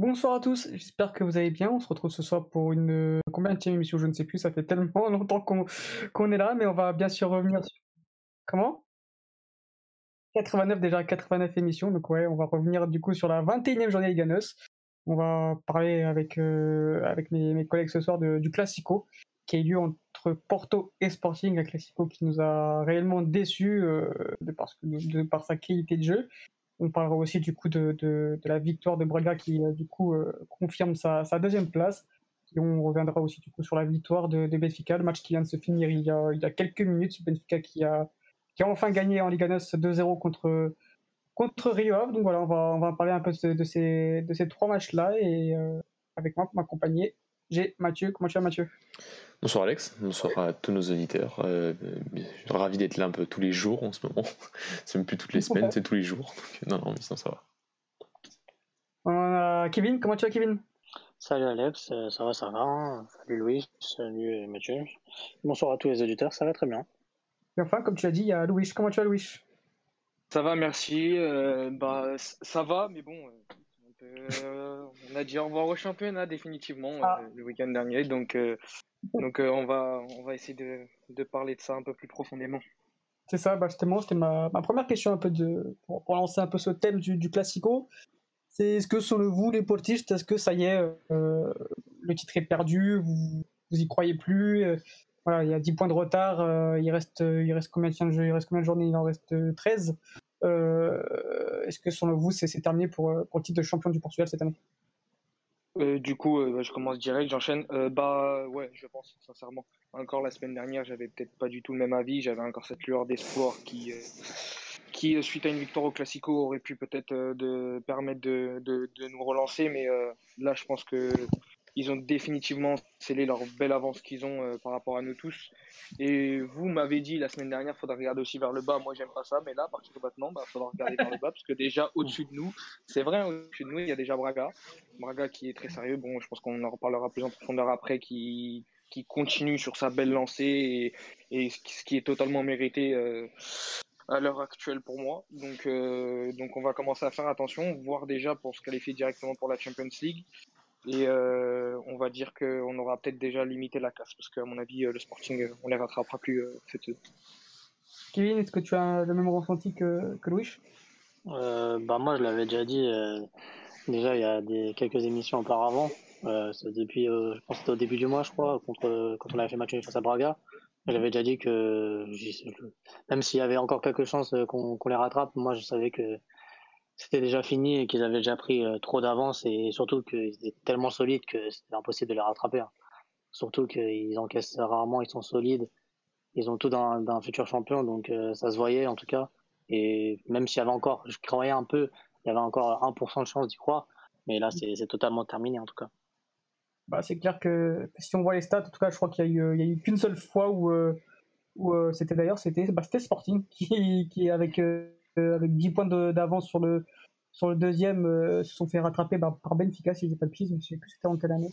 Bonsoir à tous, j'espère que vous allez bien. On se retrouve ce soir pour une euh, combien de émission, je ne sais plus, ça fait tellement longtemps qu'on est là, mais on va bien sûr revenir sur... Comment? 89 déjà, 89 émissions, donc ouais, on va revenir du coup sur la 21e journée Liga On va parler avec, euh, avec mes, collègues ce soir du Classico, qui a eu lieu entre Porto et Sporting, un Classico qui nous a réellement déçus euh, de par sa qualité de jeu. On parlera aussi du coup de, de, la victoire de Braga qui euh, du coup euh, confirme sa, deuxième place. On reviendra aussi du coup sur la victoire de, Benfica, le match qui vient de se finir il y a, il y a quelques minutes. Benfica qui a, qui a enfin gagné en Liga NOS 2-0 contre, contre Rio Donc voilà, on va, on va parler un peu de, ces, de ces trois matchs-là. Et euh, avec moi pour m'accompagner, j'ai Mathieu. Comment tu vas Mathieu? Bonsoir Alex, bonsoir à tous nos auditeurs. Euh, ravi d'être là un peu tous les jours en ce moment. c'est même plus toutes les semaines, c'est tous les jours. non, non, mais sinon ça va. On a Kevin, comment tu vas Kevin? Salut Alex, euh, ça va, ça va. Hein. Salut Louis, salut Mathieu. Bonsoir à tous les auditeurs, ça va très bien. Et enfin, comme tu l'as dit, il y a Louis. Comment tu vas Louis? Ça va, merci. Euh, bah, ça va, mais bon, euh, on a dit au revoir au championnat définitivement ah. le week-end dernier, donc donc euh, on, va, on va essayer de, de, parler de ça un peu plus profondément. C'est ça, bah, c'était ma, ma, première question un peu de, pour, lancer un peu ce thème du, du Classico. C'est est-ce que selon vous, les portistes, est-ce que ça y est, euh, le titre est perdu, vous, vous y croyez plus euh, voilà, il y a 10 points de retard, il, reste, il reste combien de jeux, il reste combien de journées Il en reste 13. est-ce que selon vous, c'est, terminé pour, pour le titre de champion du Portugal cette année? Euh, du coup, euh, bah, je commence direct, j'enchaîne. Euh, bah ouais, je pense sincèrement. Encore la semaine dernière, j'avais peut-être pas du tout le même avis. J'avais encore cette lueur d'espoir qui, suite à une victoire au Classico, aurait pu peut-être de permettre de, nous relancer. Mais là, je pense que ils ont définitivement scellé leur belle avance qu'ils ont euh, par rapport à nous tous. Et vous m'avez dit la semaine dernière, il faudra regarder aussi vers le bas. Moi, j'aime pas ça, mais là, à partir de maintenant, il bah, faudra regarder vers le bas parce que déjà au-dessus de nous, c'est vrai, au-dessus de nous, il y a déjà Braga. Braga qui est très sérieux. Bon, je pense qu'on en reparlera plus en profondeur après, qui, qui continue sur sa belle lancée et, et ce qui est totalement mérité. Euh, à l'heure actuelle pour moi. Donc, euh, donc on va commencer à faire attention, voir déjà pour se qualifier directement pour la Champions League. Et euh, on va dire qu'on aura peut-être déjà limité la casse, parce qu'à mon avis, euh, le Sporting, euh, on les rattrapera plus cette Kevin, est-ce que tu as le même ressenti que, que Louis? Bah Moi, je l'avais déjà dit, déjà il y a des, quelques émissions auparavant, depuis, je pense que c'était au début du mois, je crois, contre, quand on avait fait match face à Braga. J'avais déjà dit que même s'il y avait encore quelques chances qu'on les rattrape, moi je savais que c'était déjà fini et qu'ils avaient déjà pris euh, trop d'avance et surtout qu'ils étaient tellement solides que c'était impossible de les rattraper. Hein. Surtout qu'ils encaissent rarement, ils sont solides, ils ont tout d'un futur champion, donc euh, ça se voyait en tout cas. Et même s'il y avait encore, je croyais un peu, il y avait encore 1% de chance d'y croire, mais là c'est totalement terminé en tout cas. Bah, c'est clair que si on voit les stats, en tout cas je crois qu'il y a eu, eu qu'une seule fois où, euh, où c'était d'ailleurs c'était bah, Sporting qui, qui avec avec 10 points d'avance sur le, sur le deuxième, euh, se sont fait rattraper bah, par Benfica, si j'ai pas de piste, mais je sais plus c'était en quelle année.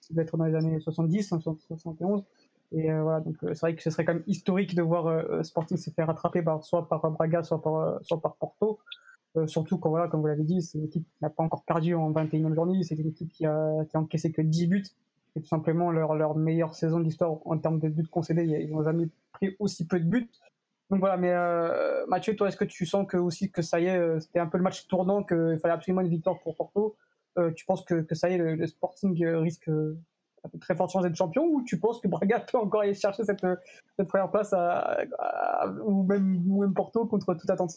Ça doit être dans les années 70, 71. Et euh, voilà, donc c'est vrai que ce serait quand même historique de voir Sporting se faire rattraper bah, soit par Braga, soit par, soit par Porto. surtout quand, voilà, comme vous l'avez dit, c'est une équipe qui n'a pas encore perdu en 21e journée, c'est une équipe qui a, qui a encaissé que 10 buts. C'est tout simplement leur, leur meilleure saison de l'histoire en termes de buts concédés. Ils n'ont jamais pris aussi peu de buts. Donc voilà, mais euh, Mathieu, toi, est-ce que tu sens que aussi que ça y est, euh, c'était un peu le match tournant, qu'il fallait absolument une victoire pour Porto euh, Tu penses que, que, ça y est, le, Sporting risque très forte chance d'être champion ou tu penses que Braga peut encore aller chercher cette, cette première place ou, même, même Porto contre toute attente?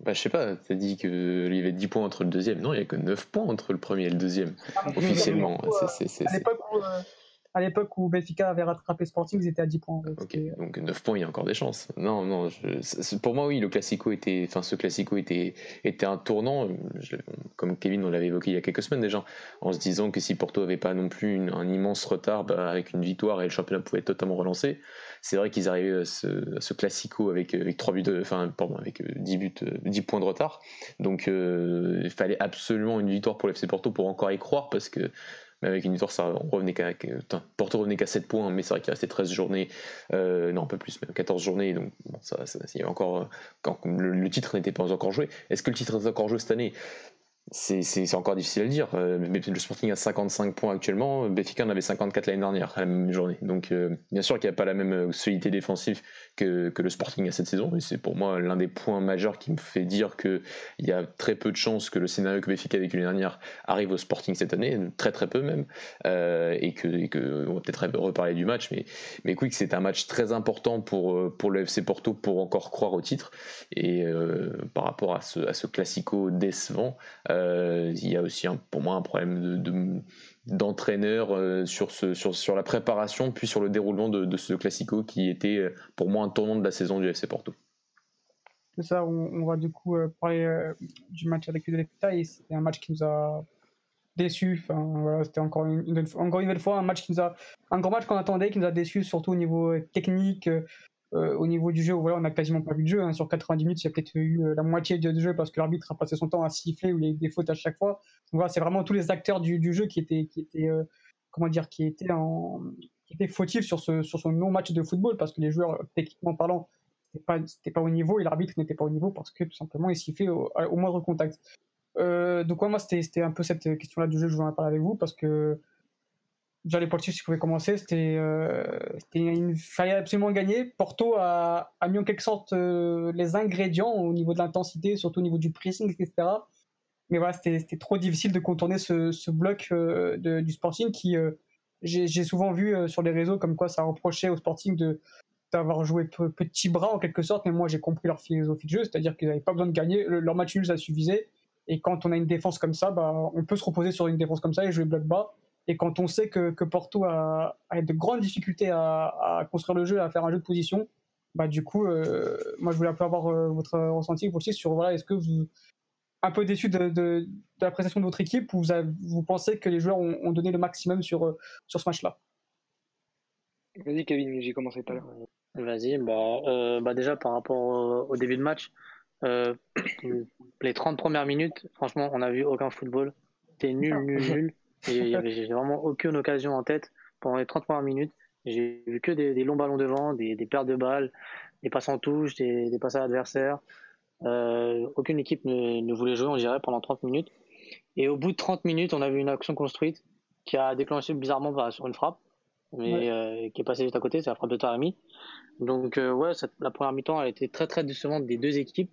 Bah, Je sais pas, tu as dit qu'il y avait 10 points entre le deuxième. Non, il n'y a que 9 points entre le premier et le deuxième, ah, officiellement. C'est, à l'époque où, à l'époque où Benfica avait rattrapé Sporting, ils étaient à 10 points. Ok, donc 9 points, il y a encore des chances. Non, non, pour moi, oui, le Classico était, enfin, ce Classico était, était un tournant, comme Kevin, on l'avait évoqué il y a quelques semaines déjà, en se disant que si Porto n'avait pas non plus un immense retard, bah, avec une victoire et le championnat pouvait être totalement relancé. C'est vrai qu'ils arrivaient à ce, Classico avec, avec 3 buts, enfin, pardon, avec 10 buts, 10 points de retard. Donc, euh, il fallait absolument une victoire pour l'FC Porto pour encore y croire parce que avec une victoire, ça, revenait qu'à, Porto revenait qu'à 7 points, mais c'est vrai qu'il restait 13 journées, euh, non, un peu plus, même 14 journées, donc ça, il y encore, quand le, titre n'était pas encore joué. Est-ce que le titre est encore joué cette année? C'est encore difficile à dire. Euh, le Sporting a 55 points actuellement, Benfica en avait 54 l'année dernière, la même journée. Donc, euh, bien sûr qu'il n'y a pas la même euh, solidité défensive que, que le Sporting à cette saison, et c'est pour moi l'un des points majeurs qui me fait dire qu'il y a très peu de chances que le scénario que Benfica a vécu l'année dernière arrive au Sporting cette année, très très peu même, et que, que, on va peut-être reparler du match, mais, mais que c'est un match très important pour, pour le FC Porto pour encore croire au titre, et par rapport à ce, à ce classico décevant, euh, il y a aussi pour moi un problème de, d'entraîneur euh, sur, la préparation puis sur le déroulement de, ce classico qui était euh, pour moi un tournant de la saison du FC Porto. C'est ça, on, va du coup parler du match avec les détails. C'était un match qui nous a déçus. Enfin, voilà, c'était encore une, une nouvelle fois un match qui nous a un grand match qu'on attendait, qui nous a déçus surtout au niveau technique, euh, au niveau du jeu, voilà, on n'a quasiment pas vu de jeu. Hein. Sur 90 minutes, il y a peut-être eu euh, la moitié de jeu parce que l'arbitre a passé son temps à siffler ou il y a eu des fautes à chaque fois. Voilà, c'est vraiment tous les acteurs du, jeu qui étaient, qui étaient euh, comment dire, qui étaient, fautifs sur ce, sur non-match de football parce que les joueurs, techniquement parlant, c'était pas, au niveau et l'arbitre n'était pas au niveau parce que tout simplement il sifflait au, au moindre contact. donc moi, c'était un peu cette question-là du jeu je voulais en parler avec vous parce que J'allais pour le si je pouvais commencer. C'était, euh, il fallait absolument gagner. Porto a, mis en quelque sorte euh, les ingrédients au niveau de l'intensité, surtout au niveau du pressing, etc. Mais voilà, c'était trop difficile de contourner ce, bloc euh, du Sporting qui, euh, j'ai souvent vu sur les réseaux comme quoi ça reprochait au Sporting de d'avoir joué petit bras en quelque sorte. Mais moi, j'ai compris leur philosophie de jeu, c'est-à-dire qu'ils n'avaient pas besoin de gagner. leur match nul, ça suffisait. Et quand on a une défense comme ça, bah, on peut se reposer sur une défense comme ça et jouer bloc bas. Et quand on sait que, que Porto a, a, de grandes difficultés à, à, construire le jeu, à faire un jeu de position, bah du coup, euh, moi je voulais un peu avoir euh, votre ressenti aussi sur voilà, est-ce que vous un peu déçu de, de, de, la prestation de votre équipe ou vous, vous pensez que les joueurs ont, ont, donné le maximum sur, euh, sur ce match-là? Vas-y Kevin, j'ai commencé tout à l'heure. Vas-y, bah, euh, bah déjà par rapport au, au début de match, euh, les 30 premières minutes, franchement, on n'a vu aucun football. C'était nul, nul, nul. J'ai vraiment aucune occasion en tête pendant les 30 premières minutes. J'ai vu que des, longs ballons devant, des, des, pertes de balles, des passes en touche, des, des passes à l'adversaire. Euh, aucune équipe ne, ne, voulait jouer, on dirait, pendant 30 minutes. Et au bout de 30 minutes, on a vu une action construite qui a déclenché bizarrement bah, sur une frappe, mais euh, qui est passée juste à côté, c'est la frappe de Tarami. Donc euh, ouais, cette, la première mi-temps a été très très décevante des deux équipes.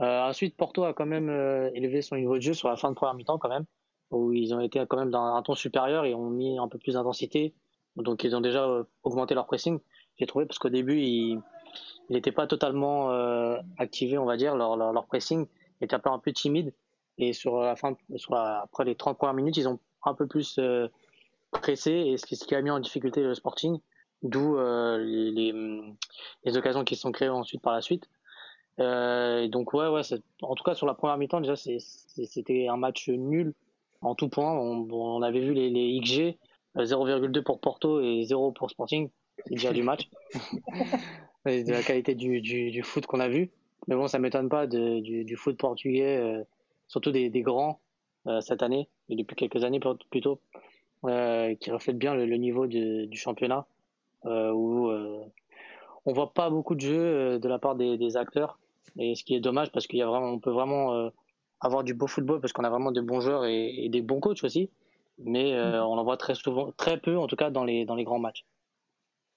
Euh, ensuite, Porto a quand même euh, élevé son niveau de jeu sur la fin de première mi-temps quand même où ils ont été quand même dans un ton supérieur et ont mis un peu plus d'intensité. Donc ils ont déjà euh, augmenté leur pressing, j'ai trouvé, parce qu'au début, ils n'étaient pas totalement euh, activés, on va dire, leur, leur, leur pressing était un peu, un peu timide. Et sur la fin, sur après les 30 premières minutes, ils ont un peu plus euh, pressé, et ce qui a mis en difficulté le Sporting, d'où euh, les, les, les, occasions qui se sont créées ensuite par la suite. Euh, et donc ouais, ouais, en tout cas sur la première mi-temps, déjà c'était un match nul en tout point. On, on avait vu les, les XG, 0,2 pour Porto et 0 pour Sporting. C'est déjà du match. de la qualité du, du, du foot qu'on a vu. Mais bon, ça m'étonne pas de, du, du, foot portugais, euh, surtout des, des grands euh, cette année, et depuis quelques années plutôt, euh, qui reflètent bien le, le niveau de, du championnat, euh, où euh, on voit pas beaucoup de jeux de la part des, des acteurs. Et ce qui est dommage parce qu'il y a vraiment, on peut vraiment avoir du beau football parce qu'on a vraiment de bons joueurs et, et des bons coachs aussi. Mais euh, on en voit très souvent, très peu en tout cas dans les, dans les grands matchs.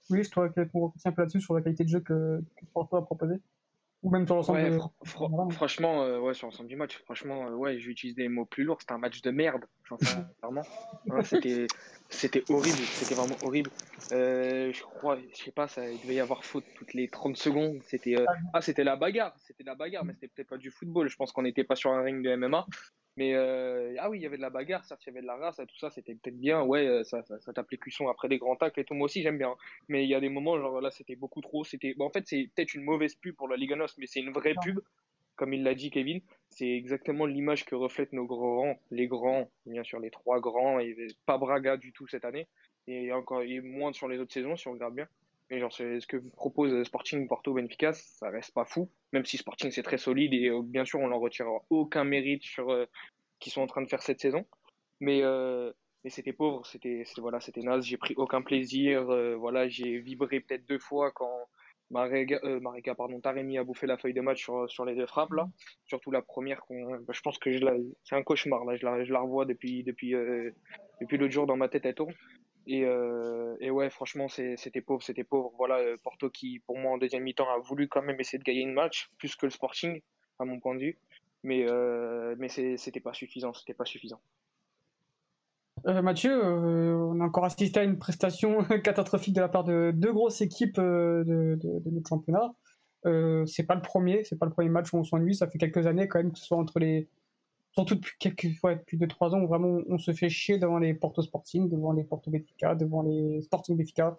Oui, je trouve qu'on un peu là-dessus sur la qualité de jeu que, que Porto a proposé? Ou même sur l'ensemble ouais, fr fr Franchement, euh, ouais, sur l'ensemble du match, franchement, euh, ouais, j'utilise des mots plus lourds. C'était un match de merde, sincèrement. ouais, c'était, c'était horrible, c'était vraiment horrible. Euh, je crois, je sais pas, ça, il devait y avoir faute toutes les 30 secondes. C'était, euh, ah, c'était la bagarre, c'était la bagarre, mais c'était peut-être pas du football. Je pense qu'on n'était pas sur un ring de MMA. Mais euh, ah oui, il y avait de la bagarre, certes, il y avait de la race, tout ça, c'était peut-être bien. Ouais, euh, ça, ça, ça tape les cuissons après des grands tacles et tout. Moi aussi, j'aime bien. Mais il y a des moments, genre là, c'était beaucoup trop. C'était, bon, en fait, c'est peut-être une mauvaise pub pour la Liga NOS, mais c'est une vraie pub, comme il l'a dit Kevin. C'est exactement l'image que reflètent nos grands, les grands, bien sûr, les trois grands, et pas Braga du tout cette année, et encore et moins sur les autres saisons, si on regarde bien. Mais genre, ce que propose Sporting, Porto, Benfica, ça reste pas fou. Même si Sporting c'est très solide et euh, bien sûr on leur retirera aucun mérite sur euh, qu'ils sont en train de faire cette saison. Mais euh, c'était pauvre, c'était voilà, c'était naze. J'ai pris aucun plaisir. Euh, voilà, j'ai vibré peut-être deux fois quand Marega, pardon, Taremi a bouffé la feuille de match sur, les deux frappes là. Surtout la première, bah, je pense que c'est un cauchemar là. Je la, je revois depuis depuis depuis l'autre jour dans ma tête, elle tourne. Et, euh, et ouais, franchement, c'était pauvre, c'était pauvre. Voilà, euh, Porto qui, pour moi, en deuxième mi-temps, a voulu quand même essayer de gagner une match, plus que le Sporting, à mon point de vue. Mais euh, mais c'était pas suffisant, c'était pas suffisant. Mathieu, on a encore assisté à une prestation catastrophique de la part de deux grosses équipes euh, de, notre championnat. c'est pas le premier, c'est pas le premier match où on s'ennuie. Ça fait quelques années quand même que ce soit entre les, surtout depuis quelques, fois, depuis deux trois ans où vraiment on se fait chier devant les Porto Sporting, devant les Porto Benfica, devant les Sporting Benfica.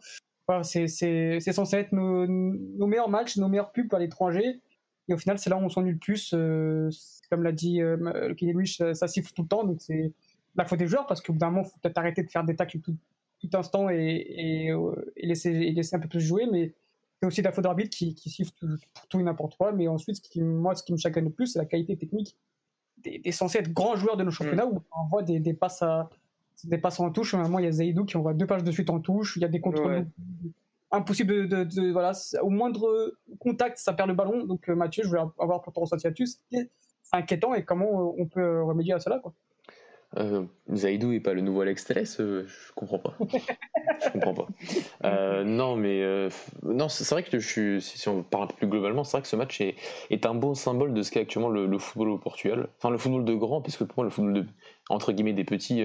c'est, censé être nos, meilleurs matchs, nos meilleurs pubs à l'étranger. Et au final, c'est là où on s'ennuie le plus. comme l'a dit euh, Kenny ça siffle tout le temps. Donc c'est la faute des joueurs parce qu'au bout d'un moment, il faut peut-être arrêter de faire des tacles tout, tout instant et, euh, et, laisser, laisser un peu plus jouer. Mais c'est aussi la faute d'arbitre qui, qui siffle pour tout et n'importe quoi. Mais ensuite, ce qui, moi, ce qui me chagrin le plus, c'est la qualité technique des, des, censés être grands joueurs de nos championnats mm. où on voit des, des, passes à, des passes en touche. Moment, il y a Zaidou qui envoie deux pages de suite en touche. Il y a des contrôles impossibles de, de, voilà, au moindre contact, ça perd le ballon. Donc, euh, Mathieu, je voulais avoir pour ton ressenti là C'est inquiétant et comment on peut remédier à cela, quoi. Euh, Zaidou est pas le nouveau Alex Telles euh, Je comprends pas. je comprends pas. Euh, non, mais euh, non, c'est vrai que je suis, si on parle un peu plus globalement, c'est vrai que ce match est, est un bon symbole de ce qu'est actuellement le, le, football au Portugal. Enfin, le football de grand, puisque pour moi, le football de, entre guillemets des petits,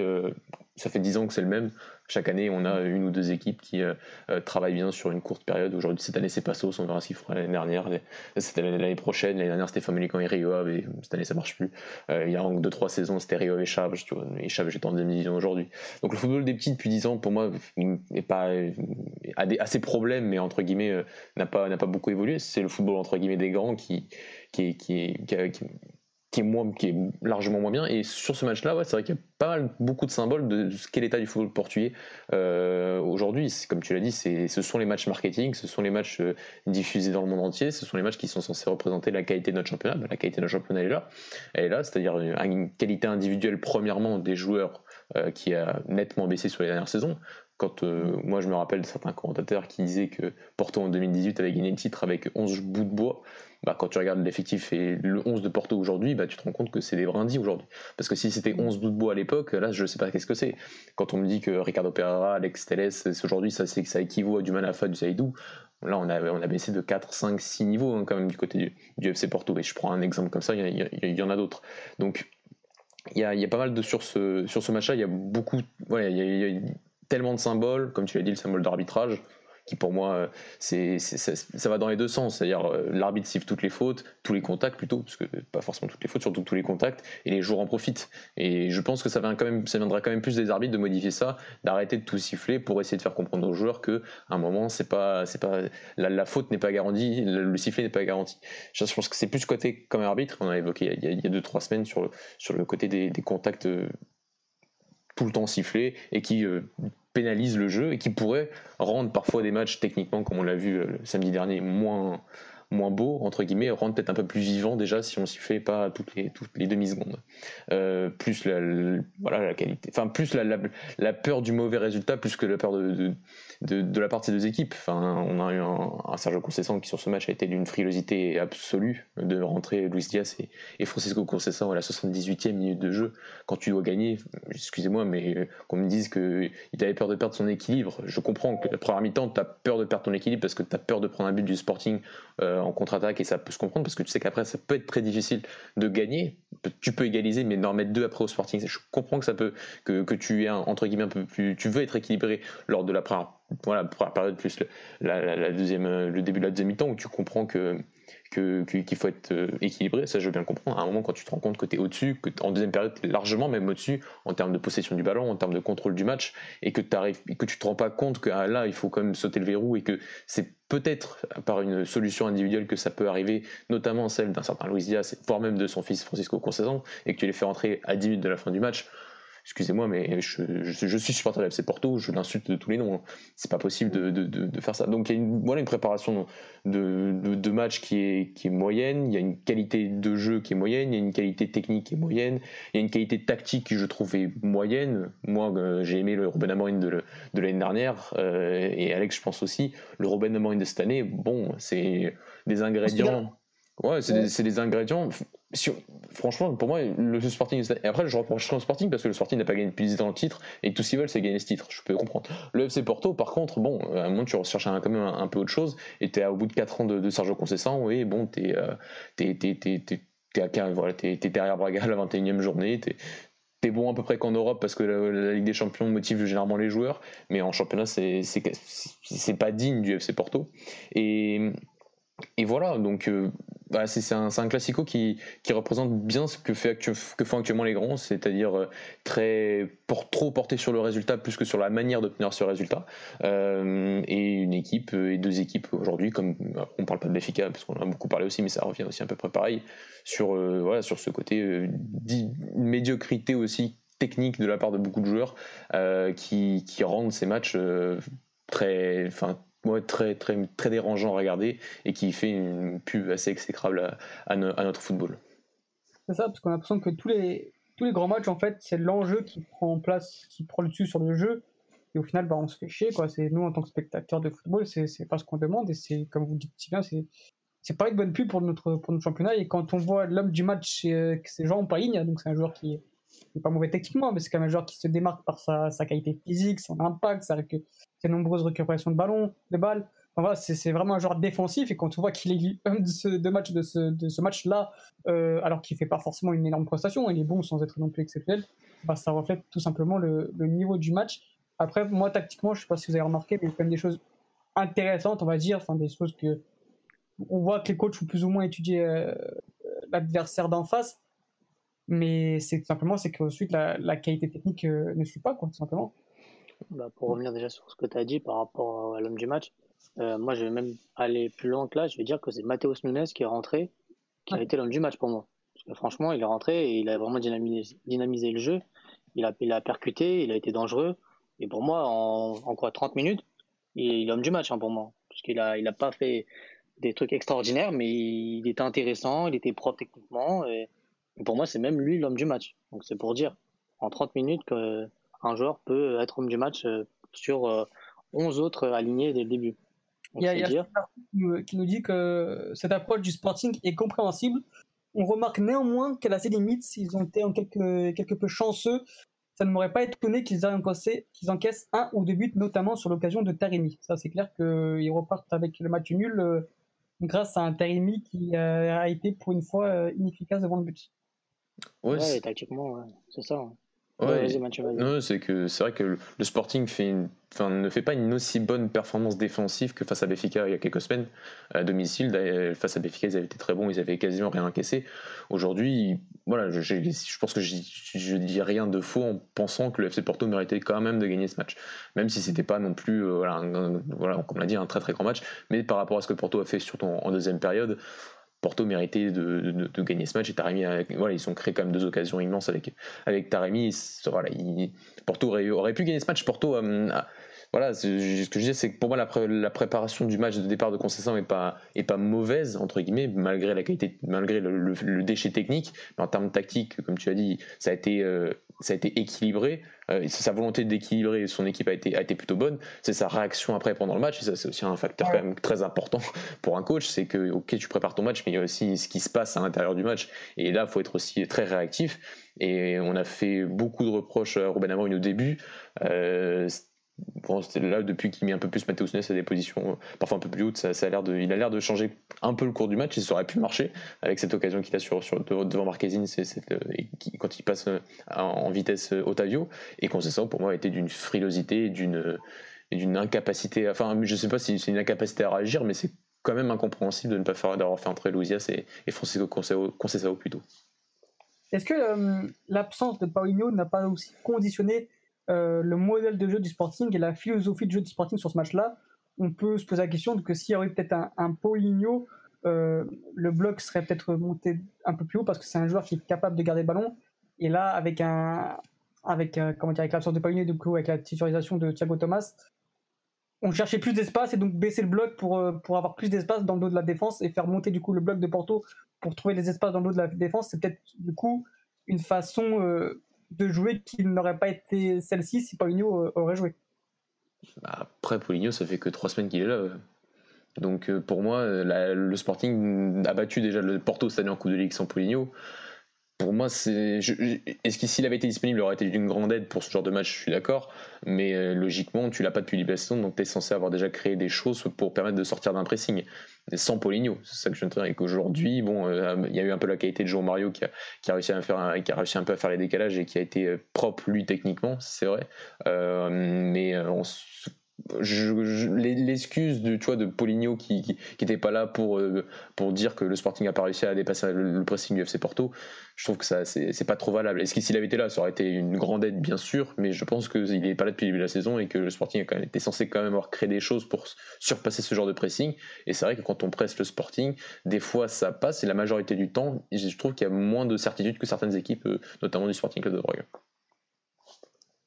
ça fait 10 ans que c'est le même. Chaque année, on a une ou deux équipes qui euh, euh, travaillent bien sur une courte période. Aujourd'hui, cette année, c'est Passos, on verra ce qu'ils feront l'année dernière. C'était l'année prochaine. L'année dernière, c'était Famelican et Rio mais cette année, ça marche plus. Euh, il y a 2-3 saisons, c'était Rio et Chaves. Tu et Chaves, j'étais en deuxième division aujourd'hui. Donc, le football des petits depuis 10 ans, pour moi, n'est pas, a, des, assez problèmes, mais entre guillemets, n'a pas, pas beaucoup évolué. C'est le football, entre guillemets, des grands qui, qui, qui qui est, largement moins bien. Et sur ce match-là, ouais, c'est vrai qu'il y a pas mal, beaucoup de symboles de ce qu'est l'état du football portugais euh, aujourd'hui. Comme tu l'as dit, ce sont les matchs marketing, ce sont les matchs euh, diffusés dans le monde entier, ce sont les matchs qui sont censés représenter la qualité de notre championnat. La qualité de notre championnat est là. Elle est là, c'est-à-dire une, qualité individuelle, premièrement, des joueurs euh, qui a nettement baissé sur les dernières saisons. Quand moi je me rappelle de certains commentateurs qui disaient que Porto en 2018 avait gagné le titre avec 11 bouts de bois, bah, quand tu regardes l'effectif et le 11 de Porto aujourd'hui, bah, tu te rends compte que c'est des brindilles aujourd'hui. Parce que si c'était 11 bouts de bois à l'époque, là, je ne sais pas qu'est-ce que c'est. Quand on me dit que Ricardo Pereira, Alex Telles, aujourd'hui, ça, équivaut à du Manafa, du Saïdou, là, on a, on a baissé de 4, 5, 6 niveaux hein, quand même du côté du, FC Porto. Et je prends un exemple comme ça, il y, en a d'autres. Donc, il y a, y a, pas mal de sur ce, sur ce match-là, il y a beaucoup, voilà, il y a tellement de symboles, comme tu l'as dit, le symbole d'arbitrage qui pour moi, euh, c'est, ça, va dans les deux sens. C'est-à-dire euh, l'arbitre siffle toutes les fautes, tous les contacts plutôt, parce que pas forcément toutes les fautes, surtout tous les contacts, et les joueurs en profitent. Et je pense que ça, quand même, ça viendra quand même plus des arbitres de modifier ça, d'arrêter de tout siffler pour essayer de faire comprendre aux joueurs que à un moment, pas, pas, la, faute n'est pas garantie, le, sifflet n'est pas garanti. Je pense que c'est plus côté comme arbitre, on a évoqué il y a, il y a deux trois semaines sur le, sur le côté des, des contacts euh, tout le temps sifflés et qui pénalise le jeu et qui pourrait rendre parfois des matchs techniquement, comme on l'a vu euh, samedi dernier, moins, moins beau, entre guillemets, rendre peut-être un peu plus vivant déjà si on s'y fait pas toutes les, toutes les demi-secondes. Euh, plus la, voilà, la qualité, enfin, plus la, la, peur du mauvais résultat, plus que la peur de, de la part de ces deux équipes. Enfin, on a eu un, un Sergio Conceição qui sur ce match a été d'une frilosité absolue de rentrer Luis Diaz et, Francisco Conceição à la 78e minute de jeu. Quand tu dois gagner, excusez-moi, mais qu'on me dise qu'il avait peur de perdre son équilibre, je comprends que la première mi-temps, tu as peur de perdre ton équilibre parce que tu as peur de prendre un but du Sporting. Euh, en contre-attaque et ça peut se comprendre parce que tu sais qu'après ça peut être très difficile de gagner. Tu peux égaliser, mais d'en mettre deux après au Sporting, je comprends que ça peut que, tu es entre guillemets un peu plus, tu veux être équilibré lors de la première, voilà, première période plus la, deuxième, le début de la deuxième mi-temps où tu comprends que qu'il faut être euh, équilibré, ça je veux bien le comprendre. À un moment, quand tu te rends compte que tu es au-dessus, que en deuxième période, largement même au-dessus en termes de possession du ballon, en termes de contrôle du match, et que, que tu te rends pas compte que ah, là, il faut quand même sauter le verrou et que c'est peut-être par une solution individuelle que ça peut arriver, notamment celle d'un certain Luis Diaz, voire même de son fils Francisco Conceição, et que tu les fais entrer à 10 minutes de la fin du match excusez-moi, mais je, suis supporter de FC Porto, je l'insulte de tous les noms. Hein. C'est pas possible de, de, faire ça. Donc il y a une, voilà, une préparation de, match qui est, qui est moyenne, il y a une qualité de jeu qui est moyenne, il y a une qualité technique qui est moyenne, il y a une qualité tactique qui je trouve est moyenne. Moi, euh, j'ai aimé le Robin Amorim de, de l'année dernière, euh, et Alex, je pense aussi. Le Robin Amorim de cette année, bon, c'est des ingrédients. Ouais, c'est des, ingrédients. Franchement, pour moi, le Sporting. Et après, je reproche au Sporting parce que le Sporting n'a pas gagné depuis dans le titre et tout ce qu'ils veulent, c'est gagner ce titre. Je peux comprendre. Le FC Porto, par contre, bon, à un moment, tu recherches quand même un, peu autre chose et t'es au bout de 4 ans de, Sergio Conceição, oui, bon, t'es euh, voilà, derrière Braga la 21e journée, t'es es bon à peu près qu'en Europe parce que la, Ligue des Champions motive généralement les joueurs, mais en championnat, c'est pas digne du FC Porto. Et et voilà, donc euh, bah, c'est un, classico qui, représente bien ce que, font actuellement les grands, c'est-à-dire euh, très pour, trop porté sur le résultat plus que sur la manière d'obtenir ce résultat. Euh, et une équipe et deux équipes aujourd'hui, comme on parle pas de Benfica parce qu'on en a beaucoup parlé aussi, mais ça revient aussi à peu près pareil sur voilà sur ce côté médiocrité aussi technique de la part de beaucoup de joueurs qui, rendent ces matchs très, très, très, très dérangeant à regarder et qui fait une pub assez exécrable à, notre football. C'est ça, parce qu'on a l'impression que tous les, tous les grands matchs, en fait, c'est l'enjeu qui prend place, qui prend le dessus sur le jeu. Et au final, bah, on se fait chier. Quoi. Nous, en tant que spectateurs de football, c'est, c'est pas ce qu'on demande. Et c'est, comme vous dites si bien, c'est, c'est pas une bonne pub pour notre, pour notre championnat. Et quand on voit l'homme du match, c'est, Jean Païgne, donc c'est un joueur qui n'est pas mauvais techniquement, mais c'est quand même un joueur qui se démarque par sa, sa qualité physique, son impact, sa, ses nombreuses récupérations de ballons, de balles. voilà, c'est vraiment un joueur défensif et quand on voit qu'il est un de, ce, de match de ce, de ce match-là, euh, alors qu'il fait pas forcément une énorme prestation, il est bon sans être non plus exceptionnel, bah, ça reflète tout simplement le, le, niveau du match. Après, moi, tactiquement, je sais pas si vous avez remarqué, mais il y a quand même des choses intéressantes, on va dire, enfin des choses que on voit que les coachs ont plus ou moins étudié euh, l'adversaire d'en face, mais c'est tout simplement c'est que ensuite la, la qualité technique euh, ne suit pas, quoi, tout simplement. Bah, pour revenir déjà sur ce que tu as dit par rapport à l'homme du match, euh, moi je vais même aller plus loin que là. Je vais dire que c'est Mateus Nunes qui est rentré, qui a été l'homme du match pour moi. Parce que franchement, il est rentré et il a vraiment dynamisé, le jeu. Il a, il a percuté, il a été dangereux. Et pour moi, en, en quoi 30 minutes, il est l'homme du match hein, pour moi. Parce qu'il a, il a pas fait des trucs extraordinaires, mais il était intéressant, il était propre techniquement. Et pour moi, c'est même lui l'homme du match. Donc c'est pour dire, en 30 minutes, que un joueur peut être homme du match euh, sur 11 euh, autres alignés dès le début. il y a, y qui nous dit que cette approche du Sporting est compréhensible. On remarque néanmoins qu'elle a ses limites. Ils ont été en quelque, quelque peu chanceux. Ça ne m'aurait pas étonné qu'ils qu'ils encaissent un ou deux buts, notamment sur l'occasion de Taremi. Ça, c'est clair qu'ils repartent avec le match nul euh, grâce à un Taremi qui a été pour une fois inefficace devant le but. Ouais, tactiquement, c'est ça. Hein. Ouais, c'est que c'est vrai que le Sporting fait enfin, ne fait pas une aussi bonne performance défensive que face à Béfica il y a quelques semaines à domicile. Face à Béfica, ils avaient été très bons, ils avaient quasiment rien encaissé. Aujourd'hui, voilà, je, je, pense que je, je, dis rien de faux en pensant que le FC Porto méritait quand même de gagner ce match, même si c'était pas non plus, euh, voilà, voilà, comme on l'a dit, un très très grand match. Mais par rapport à ce que Porto a fait surtout en deuxième période, Porto méritait de, gagner ce match et Taremi, voilà, ils ont créé quand même deux occasions immenses avec, avec Taremi. Voilà, Porto aurait, pu gagner ce match. Porto, euh, voilà, ce que je disais, c'est que pour moi, la, préparation du match de départ de Concession n'est pas, est pas mauvaise, entre guillemets, malgré la qualité, malgré le, déchet technique. Mais en termes tactiques, comme tu as dit, ça a été, euh, ça a été équilibré. Euh, sa volonté d'équilibrer son équipe a été, a été plutôt bonne. C'est sa réaction après pendant le match. Et ça, c'est aussi un facteur quand même très important pour un coach. C'est que, ok, tu prépares ton match, mais il y a aussi ce qui se passe à l'intérieur du match. Et là, il faut être aussi très réactif. Et on a fait beaucoup de reproches à Ruben Amorim au début. Euh, Bon, là depuis qu'il met un peu plus Matheus Nunes à des positions euh, parfois un peu plus hautes, ça, a l'air de, il a l'air de changer un peu le cours du match et ça aurait pu marcher avec cette occasion qu'il a sur, devant Marquezine, euh, quand il passe euh, en vitesse Otavio et ça pour moi était d'une frilosité, d'une d'une incapacité, enfin je sais pas si c'est une incapacité à réagir, mais c'est quand même incompréhensible de ne pas faire d'avoir fait entrer Louisias et, et Francisco Conceição plutôt. Est-ce que l'absence de Paulinho n'a pas aussi conditionné euh, le modèle de jeu du Sporting et la philosophie de jeu du Sporting sur ce match-là, on peut se poser la question de que s'il y aurait peut-être un, un Paulinho, euh, le bloc serait peut-être monté un peu plus haut parce que c'est un joueur qui est capable de garder le ballon. Et là, avec un, avec, comment dire, avec l'absence de Paulinho, du coup, avec la titularisation de Thiago Thomas, on cherchait plus d'espace et donc baisser le bloc pour, pour avoir plus d'espace dans le dos de la défense et faire monter du coup le bloc de Porto pour trouver les espaces dans le dos de la défense. C'est peut-être du coup une façon de jouer qui n'aurait pas été celle-ci si Paulinho aurait joué. Bah, après, Paulinho, ça fait que trois semaines qu'il est là. Donc euh, pour moi, le Sporting a battu déjà le Porto cette année en Coupe de Ligue sans Paulinho. Pour moi, c'est. Est-ce que s'il avait été disponible, il aurait été d'une grande aide pour ce genre de match Je suis d'accord. Mais euh, logiquement, tu l'as pas depuis saison, donc tu es censé avoir déjà créé des choses pour permettre de sortir d'un pressing. Sans Paulinho, c'est ça que je veux dire. Et qu'aujourd'hui, bon, euh, il y a eu un peu la qualité de Jean Mario qui a, réussi à faire qui a réussi un peu à faire les décalages et qui a été propre lui techniquement, c'est vrai. mais on l'excuse de tu vois de Poligno qui, qui, pas là pour euh, pour dire que le Sporting a pas réussi à dépasser le, pressing du FC Porto je trouve que ça c'est pas trop valable. Est-ce que s'il avait été là ça aurait été une grande aide bien sûr mais je pense qu'il n'est pas là depuis le début de la saison et que le Sporting a quand même censé quand même avoir créé des choses pour surpasser ce genre de pressing. Et c'est vrai que quand on presse le Sporting des fois ça passe et la majorité du temps je trouve qu'il y a moins de certitude que certaines équipes euh, notamment du Sporting Club de Braga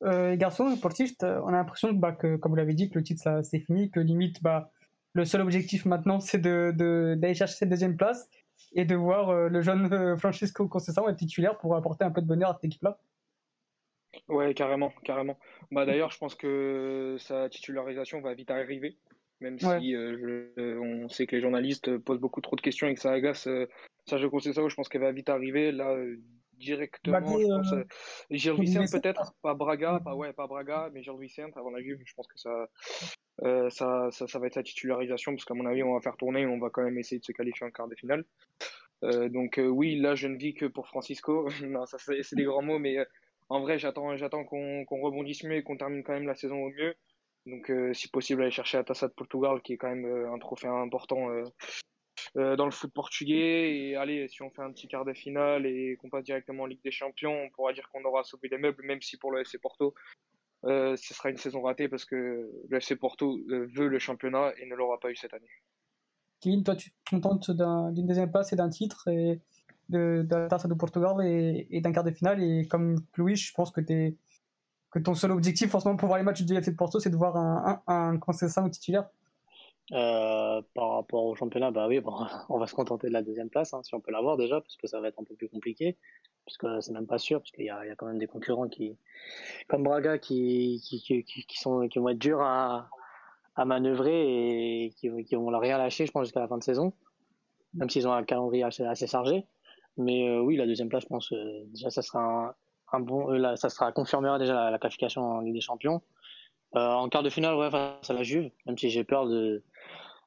euh, garçons, pour le on a l'impression bah, que, comme vous l'avez dit, que le titre, c'est fini, que limite, bah, le seul objectif maintenant, c'est d'aller de, chercher cette deuxième place et de voir euh, le jeune euh, Francisco être titulaire pour apporter un peu de bonheur à cette équipe-là. Ouais, carrément, carrément. Bah, D'ailleurs, je pense que sa titularisation va vite arriver, même si euh, on sait que les journalistes posent beaucoup trop de questions et que ça agace Sergio Conceição. Je pense qu'elle va vite arriver. Là, directement. je pense, euh, euh peut-être, pas Braga, pas, ouais, pas Braga, mais Gilles Vicente avant la Juve, je pense que ça, euh, ça, ça, ça, va être sa titularisation, parce qu'à mon avis, on va faire tourner, on va quand même essayer de se qualifier en quart de finale. Euh, donc oui, là, je ne vis que pour Francisco. non, ça c'est des grands mots, mais en vrai, j'attends, j'attends qu'on rebondisse mieux et qu'on termine quand même la saison au mieux. Donc, si possible, aller chercher la Taça de Portugal, qui est quand même un trophée important euh, dans le foot portugais. Et allez, si on fait un petit quart de finale et qu'on passe directement en Ligue des Champions, on pourra dire qu'on aura sauvé les meubles, même si pour le FC Porto, euh, ce sera une saison ratée parce que le FC Porto euh, veut le championnat et ne l'aura pas eu cette année. Kevin, toi, tu te contentes d'une deuxième place et d'un titre et de, la Taça de Portugal et, d'un quart de finale. Et comme Louis, je pense que, es, que ton seul objectif, forcément, pour voir les matchs du FC Porto, c'est de voir un, un, un, titulaire. Euh, par rapport au championnat, bah oui, bon, on va se contenter de la deuxième place, hein, si on peut l'avoir déjà, parce que ça va être un peu plus compliqué, parce que c'est même pas sûr, parce qu'il y a, quand même des concurrents qui, comme Braga, qui, qui, qui, sont, qui vont être durs à, à manœuvrer et qui, qui vont rien lâcher, je pense, jusqu'à la fin de saison, même s'ils ont un calendrier assez, chargé. Mais euh, oui, la deuxième place, je pense, euh, déjà, ça sera un, bon, là, ça sera confirmera déjà la, la, qualification en Ligue des Champions. en quart de finale, ouais, face à la Juve, même si j'ai peur de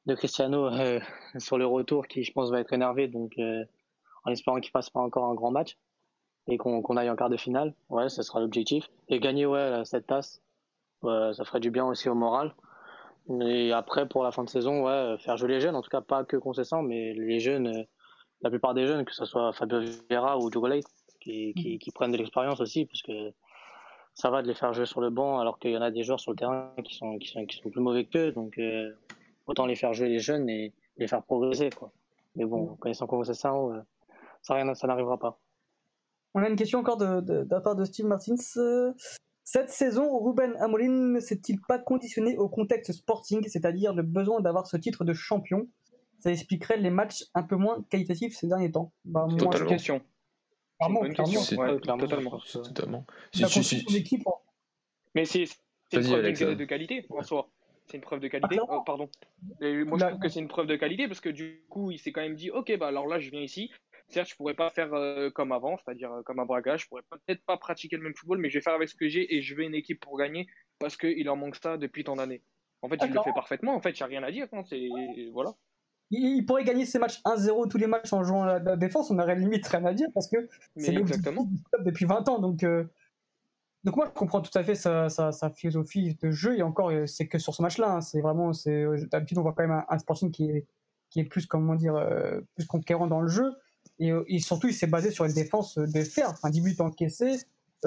de Cristiano euh, sur le retour qui, je pense, va être énervé. Donc, euh, en espérant qu'il fasse pas encore un grand match et qu'on aille en quart de finale. Ouais, ça sera l'objectif. Et gagner ouais, cette tasse, ça ferait du bien aussi au moral. Et après, pour la fin de saison, ouais, faire jouer les jeunes, en tout cas pas que Concessant, mais les jeunes, euh, la plupart des jeunes, que ce soit Fabio Vieira ou Diogo qui, prennent de l'expérience aussi, parce que ça va de les faire jouer sur le banc, alors qu'il y en a des joueurs sur le terrain qui sont, qui sont, qui sont plus mauvais qu'eux. Donc, autant les faire jouer les jeunes et les faire progresser. Quoi. Mais bon, mm. connaissant comment c'est ça, euh, ça, ça n'arrivera pas. On a une question encore de, de, la part de Steve Martins. Cette saison, Ruben Amorim ne s'est-il pas conditionné au contexte sporting, c'est-à-dire le besoin d'avoir ce titre de champion? Ça expliquerait les matchs un peu moins qualitatifs ces derniers temps. Bah, moi, totalement. Question. Clairement, clairement. Ouais, totalement. totalement. Mais c'est une preuve de qualité en soi c'est une preuve de qualité. Ah, oh, pardon. moi, je trouve que c'est une preuve de qualité parce que du coup, il s'est quand même dit, ok, bah alors là, je viens ici. Certes, je pourrais pas faire euh, comme avant, c'est-à-dire euh, comme à Braga, je pourrais peut-être pas pratiquer le même football, mais je vais faire avec ce que j'ai et je veux une équipe pour gagner parce qu'il en manque ça depuis tant d'années. En fait, il le fait parfaitement. En fait, il n'y a rien à dire. Hein, c'est voilà. Il, pourrait gagner ses matchs 1-0 tous les matchs en jouant la, la défense. On aurait limite rien à dire parce que c'est le depuis 20 ans. Donc euh, donc moi, je comprends tout à fait sa, philosophie de jeu et encore, euh, c'est que sur ce match-là. Hein, c'est vraiment, c'est euh, d'habitude on voit quand même un, Sporting qui est qui est plus comment dire, euh, plus conquérant dans le jeu et, surtout il s'est basé sur une défense de fer. Enfin, 10 buts encaissés.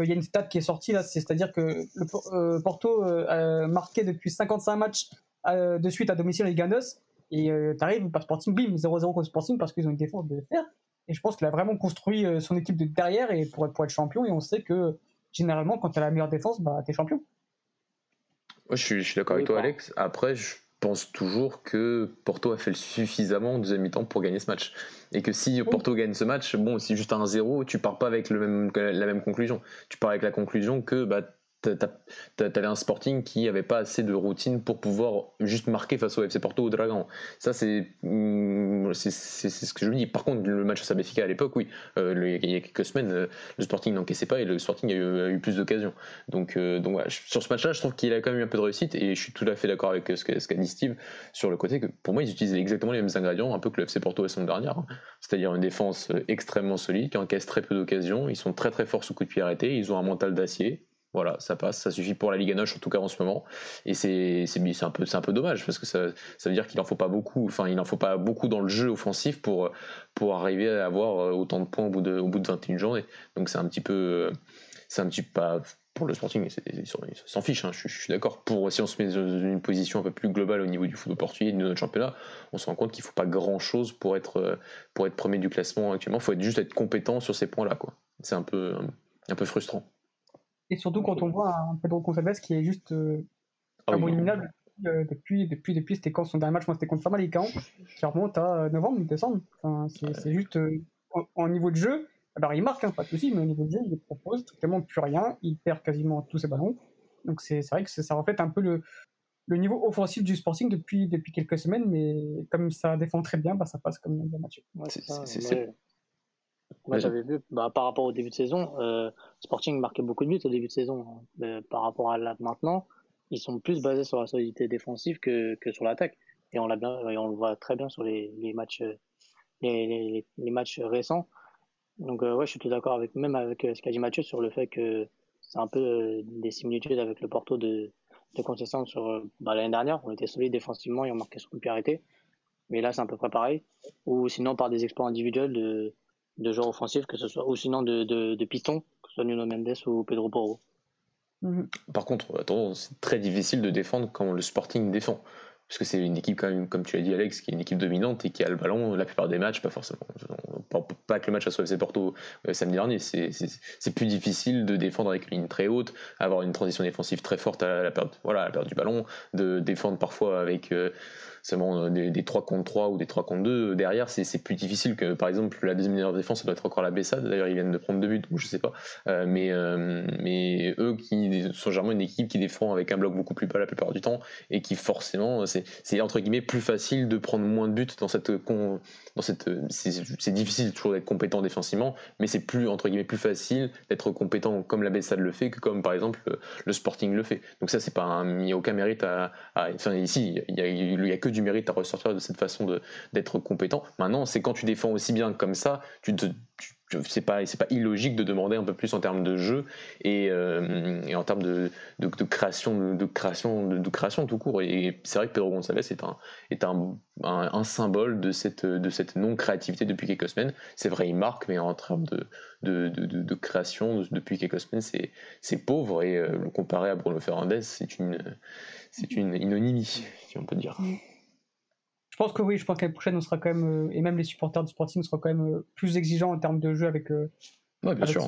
Il y a une stat qui est sortie là, c'est-à-dire que le Porto a marqué depuis 55 matchs de suite à domicile à Liganos et t'arrives par Sporting, bim, 0-0 contre Sporting parce qu'ils ont une défense de fer. Et je pense qu'il a vraiment construit son équipe de derrière et pour, pour être champion. Et on sait que généralement, quand tu as la meilleure défense, bah, tu es champion. je suis, je suis d'accord avec toi, Alex. Après, je pense toujours que Porto a fait suffisamment en deuxième mi-temps pour gagner ce match. Et que si Porto gagne ce match, bon, si juste un 1-0, tu pars pas avec le même, la même conclusion. Tu pars avec la conclusion que bah, T'avais un Sporting qui avait pas assez de routine pour pouvoir juste marquer face au FC Porto ou Dragon. Ça, mm, c'est ce que je me dis. Par contre, le match à Benfica à l'époque, oui, euh, il y a quelques semaines, euh, le Sporting n'encaissait pas et le Sporting a eu, plus d'occasions. Donc, euh, donc sur ce match-là, je trouve qu'il a quand même eu un peu de réussite et je suis tout à fait d'accord avec ce qu'a dit Steve sur le côté que pour moi, ils utilisaient exactement les mêmes ingrédients, un peu que le FC Porto la semaine dernière. Hein. C'est-à-dire une défense extrêmement solide qui encaisse très peu d'occasions. Ils sont très très forts sous coup de pied arrêté. Ils ont un mental d'acier voilà, ça passe, ça suffit pour la Ligue Noche en tout cas en ce moment. Et c'est un peu, un peu dommage parce que ça, ça veut dire qu'il en faut pas beaucoup, enfin il en faut pas beaucoup dans le jeu offensif pour, pour arriver à avoir euh, autant de points au bout de, au bout de 21 journées. Donc c'est un petit peu, c'est un petit pas pour le Sporting, ils s'en fichent, hein, je, suis d'accord. Pour si on se met dans une position un peu plus globale au niveau du football portugais de notre championnat, on se rend compte qu'il faut pas grand chose pour être, pour être premier du classement actuellement. Il faut être, juste être compétent sur ces points-là. C'est un peu, un peu frustrant. Et surtout quand on voit un Pedro Gonçalves qui est juste euh, ah abominable euh, depuis, depuis, depuis, c'était quand son dernier match, moi c'était contre Famalicão, qui remonte à euh, novembre, décembre. Enfin, c'est juste en, niveau de jeu. Alors il marque, hein, pas de souci, mais au niveau de jeu, il ne propose strictement plus rien. Il perd quasiment tous ses ballons. Donc c'est vrai que ça reflète un peu le, le niveau offensif du Sporting depuis, depuis quelques semaines, mais comme ça défend très bien, bah, ça passe comme Mathieu. c'est moi, j'avais vu, bah, par rapport au début de saison, euh, Sporting marquait beaucoup de buts au début de saison. Hein. par rapport à là maintenant, ils sont plus basés sur la solidité défensive que, que sur l'attaque. Et on l'a bien, et on le voit très bien sur les, les matchs, les, les, les, matchs récents. Donc, euh, ouais, je suis tout d'accord avec, même avec euh, ce qu'a dit Mathieu sur le fait que c'est un peu euh, des similitudes avec le Porto de, de Concession sur, bah, l'année dernière. On était solide défensivement et on marquait sur coup de arrêté. Mais là, c'est à peu près pareil. Ou sinon, par des exploits individuels de, de joueurs offensifs, que ce soit, ou sinon de, de, de pistons, que ce soit Nuno Mendes ou Pedro Porro. Mhm. Par contre, attends, c'est très difficile de défendre quand le Sporting défend. Parce que c'est une équipe, quand même, comme tu l'as dit, Alex, qui est une équipe dominante et qui a le ballon la plupart des matchs, pas forcément. Pas, que le match à FC Porto euh, samedi dernier, c'est plus difficile de défendre avec une ligne très haute, avoir une transition défensive très forte à la perte, voilà, à la perte du ballon, de défendre parfois avec. Euh, seulement euh, des, des, 3 contre 3 ou des 3 contre 2 euh, derrière c'est plus difficile que par exemple la deuxième meilleure défense ça doit être encore la Bessade d'ailleurs ils viennent de prendre deux buts donc je sais pas. Euh, mais mais eux qui sont généralement une équipe qui défend avec un bloc beaucoup plus bas la plupart du temps et qui forcément c'est entre guillemets plus facile de prendre moins de buts dans cette dans cette c'est difficile toujours d'être compétent défensivement mais c'est plus entre guillemets plus facile d'être compétent comme la Bessade le fait que comme par exemple le Sporting le fait. Donc ça c'est pas il n'y a aucun mérite à, enfin ici il a que du mérite à ressortir de cette façon d'être compétent. Maintenant, c'est quand tu défends aussi bien comme ça, tu te, c'est pas pas illogique de demander un peu plus en termes de jeu et, euh, et en termes de, de, création de, création de, création tout court. Et c'est vrai que Pedro Gonçalves est un est un, un, symbole de cette de cette non créativité depuis quelques semaines. C'est vrai il marque mais en termes de de, de, création depuis quelques semaines c'est c'est pauvre. Et euh, le comparer à Bruno Fernandez c'est une c'est une si on peut dire pense que oui, je pense que l'année prochaine, on sera quand même, euh, et même les supporters du Sporting seront quand même euh, plus exigeants en termes de jeu avec. Euh, ouais, bien sûr.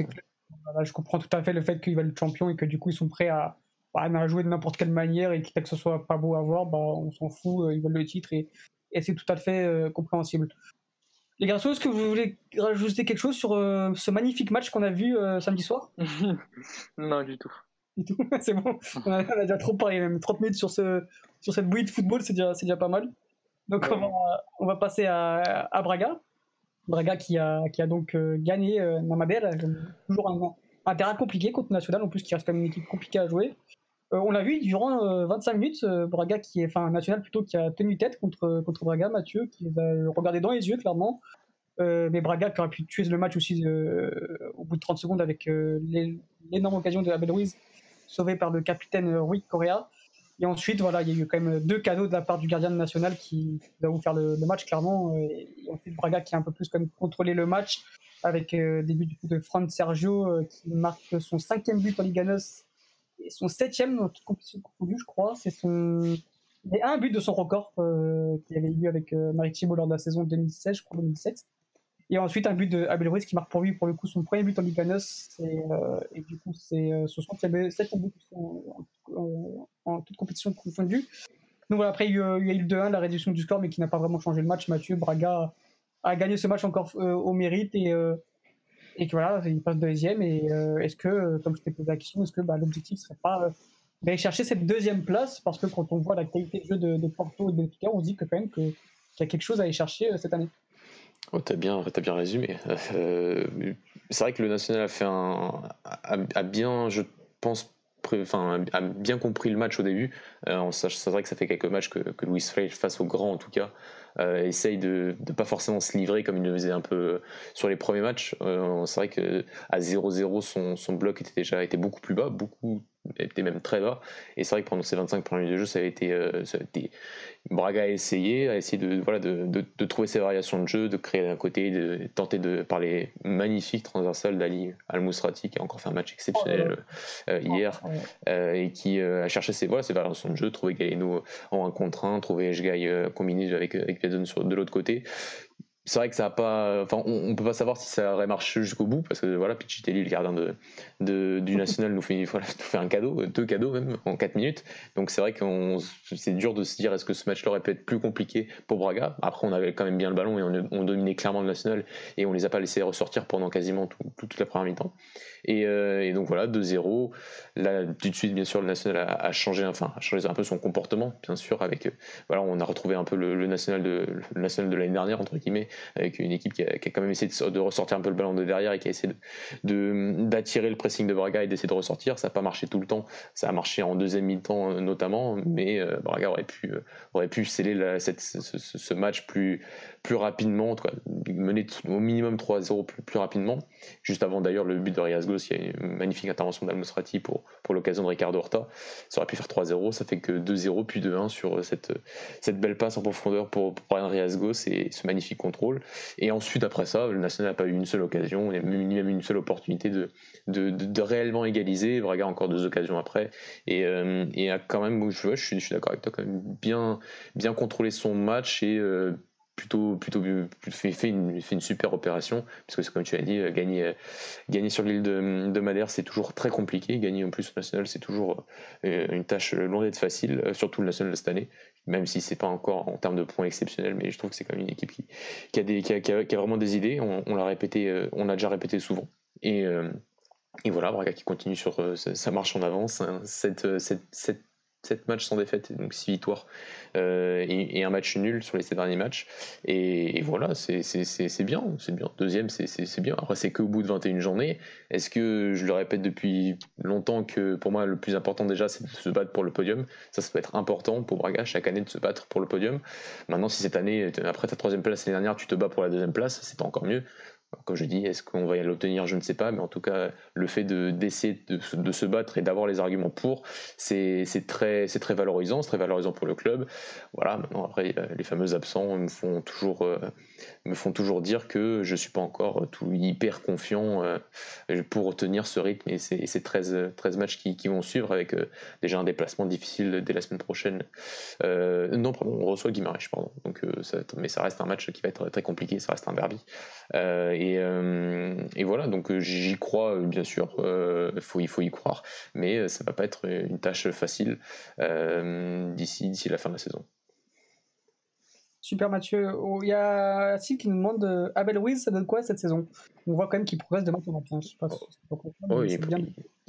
je comprends tout à fait le fait qu'ils veulent être champion et que du coup, ils sont prêts à, à jouer de n'importe quelle manière et quitte que ce soit pas beau à voir, bah, on s'en fout, ils veulent le titre et, et c'est tout à fait compréhensible. Les garçons, est-ce que vous voulez rajouter quelque chose sur ce magnifique match qu'on a vu samedi soir? Non, du tout. Du tout, c'est bon. On a, déjà trop parlé, même 30 minutes sur, ce, sur cette bouillie de football, c'est déjà, déjà pas mal. Donc on va, passer à, Braga. Braga qui a, qui a donc euh, gagné euh, Namadère, toujours un, terrain compliqué contre National, en plus qui reste quand même une équipe compliquée à jouer. Euh, on l'a vu durant 25 minutes, Braga qui est, enfin National plutôt qui a tenu tête contre, contre Braga, Mathieu, qui a regardé dans les yeux clairement. mais Braga qui aurait pu tuer le match aussi au bout de 30 secondes avec l'énorme occasion de Abel Ruiz sauvée par le capitaine Rui Correa. Et ensuite, voilà, il y a eu quand même deux cadeaux de la part du gardien national qui va vous faire le, match clairement. Et ensuite, Braga qui a un peu plus comme contrôlé le match avec euh, des buts de Fran Sergio euh, qui marque son cinquième but en Liga NOS et son septième dans toute compétition confondue, je crois. C'est son un but de son record euh, qu'il avait eu avec Maritimo lors de la saison 2016, je crois 2017. Et ensuite, un but de Abel Ruiz qui marque pour lui, pour le coup, son premier but en Ligue 1. Et, du coup, c'est y avait 7 buts en, en, en, toute compétition confondue. Donc voilà, après, il y a eu le 2-1, la réduction du score, mais qui n'a pas vraiment changé le match. Mathieu Braga a gagné ce match encore au mérite et, et que voilà, il passe deuxième. Et est-ce que, comme je t'ai posé la question, est-ce que bah, l'objectif ne serait pas d'aller chercher cette deuxième place? Parce que quand on voit la qualité de jeu de, de Porto et de Benfica, on se dit que quand même qu'il y a quelque chose à aller chercher cette année. Oh, t'as bien, as bien résumé. Euh, c'est vrai que le national a fait un, a, bien, je pense, enfin, a bien compris le match au début. Euh, c'est vrai que ça fait quelques matchs que, que Louis Frey, face au grand en tout cas, euh, essaye de ne pas forcément se livrer comme il le faisait un peu sur les premiers matchs. c'est vrai que à 0-0, son, son, bloc était déjà était beaucoup plus bas, beaucoup était même très bas. Et c'est vrai que pendant ces 25 premiers minutes de jeu, ça a été, ça a été Braga a essayé, a essayé de, voilà, de, de, trouver ses variations de jeu, de créer d'un côté, de tenter de par les magnifiques transversales d'Ali Al-Mousrati qui a encore fait un match exceptionnel euh, hier euh, et qui euh, a cherché ses, voilà, ses variations de jeu, trouver Galeno en 1 contre 1, trouver Eshgai combiné avec, avec de l'autre côté c'est vrai que ça a pas. Enfin, on, peut pas savoir si ça aurait marché jusqu'au bout parce que voilà, Pichitelli, le gardien de, de du national, nous fait, voilà, nous fait un cadeau, deux cadeaux même en 4 minutes. Donc c'est vrai que c'est dur de se dire est-ce que ce match-là aurait pu être plus compliqué pour Braga? Après, on avait quand même bien le ballon et on, on dominait clairement le national et on les a pas laissés ressortir pendant quasiment toute la première mi-temps. Euh, et, donc voilà, 2-0. Là, tout de suite, bien sûr, le national a, changé, enfin, a changé un peu son comportement, bien sûr. Avec, euh, voilà, on a retrouvé un peu le, national de le national de l'année dernière entre guillemets, avec une équipe qui a, quand même essayé de, ressortir un peu le ballon de derrière et qui a essayé de d'attirer le pressing de Braga et d'essayer de ressortir. Ça n'a pas marché tout le temps. Ça a marché en deuxième mi-temps euh, notamment, mais Braga aurait pu aurait pu sceller ce, match plus plus rapidement, mener au minimum 3-0 plus, rapidement. Juste avant d'ailleurs le but de Riasgo il y a une magnifique intervention d'Almosrati pour, pour l'occasion de Ricardo Horta. Ça aurait pu faire 3-0, ça fait que 2-0 puis 2-1 sur cette, cette belle passe en profondeur pour, pour Brian Riasgos et ce magnifique contrôle. Et ensuite, après ça, le National n'a pas eu une seule occasion, a même une seule opportunité de, de, de, réellement égaliser. Braga encore deux occasions après. Et, euh, a quand même, je, suis, d'accord avec toi, bien, bien contrôlé son match et euh, plutôt, plutôt fait, une, super opération, parce que comme tu as dit, euh, gagner, sur l'île de, de, Madère, c'est toujours très compliqué. Gagner en plus au national, c'est toujours une tâche loin d'être facile, surtout le national de cette année, même si c'est pas encore en termes de points exceptionnels, mais je trouve que c'est quand même une équipe qui, a, qui, a, vraiment des idées. On, l'a répété, on l'a déjà répété souvent. Et, et voilà, Braga qui continue sur sa marche en avance. Hein. cette, cette, cette 7 matchs sans défaite, donc 6 victoires euh, et, un match nul sur les 7 derniers matchs. Et, voilà, c'est bien, c'est bien. Deuxième, c'est bien. Après, c'est qu'au bout de 21 journées. Est-ce que, je le répète depuis longtemps, que pour moi, le plus important déjà, c'est de se battre pour le podium? Ça, ça peut être important pour Braga chaque année de se battre pour le podium. Maintenant, si cette année, après ta troisième place l'année dernière, tu te bats pour la deuxième place, c'est encore mieux. Comme je dis, est-ce qu'on va l'obtenir Je ne sais pas, mais en tout cas, le fait d'essayer de, de, se battre et d'avoir les arguments pour, c'est très, très valorisant, c'est très valorisant pour le club. Voilà, maintenant, après, les fameux absents me font toujours, euh, me font toujours dire que je ne suis pas encore tout hyper confiant euh, pour tenir ce rythme et ces, ces 13, 13 matchs qui, qui, vont suivre avec euh, déjà un déplacement difficile dès la semaine prochaine. non, pardon, on reçoit Guimarães, pardon. Donc, mais ça reste un match qui va être très compliqué, ça reste un derby. Euh, et, voilà, donc euh, j'y crois euh, bien sûr, il faut y croire, mais ça va pas être une tâche facile d'ici d'ici la fin de la saison. Super Mathieu. Oh, il y a Sid qui nous demande Abel Ruiz, ça donne quoi cette saison? On voit quand même qu'il progresse de match en match. Je sais pas, oh, il, bien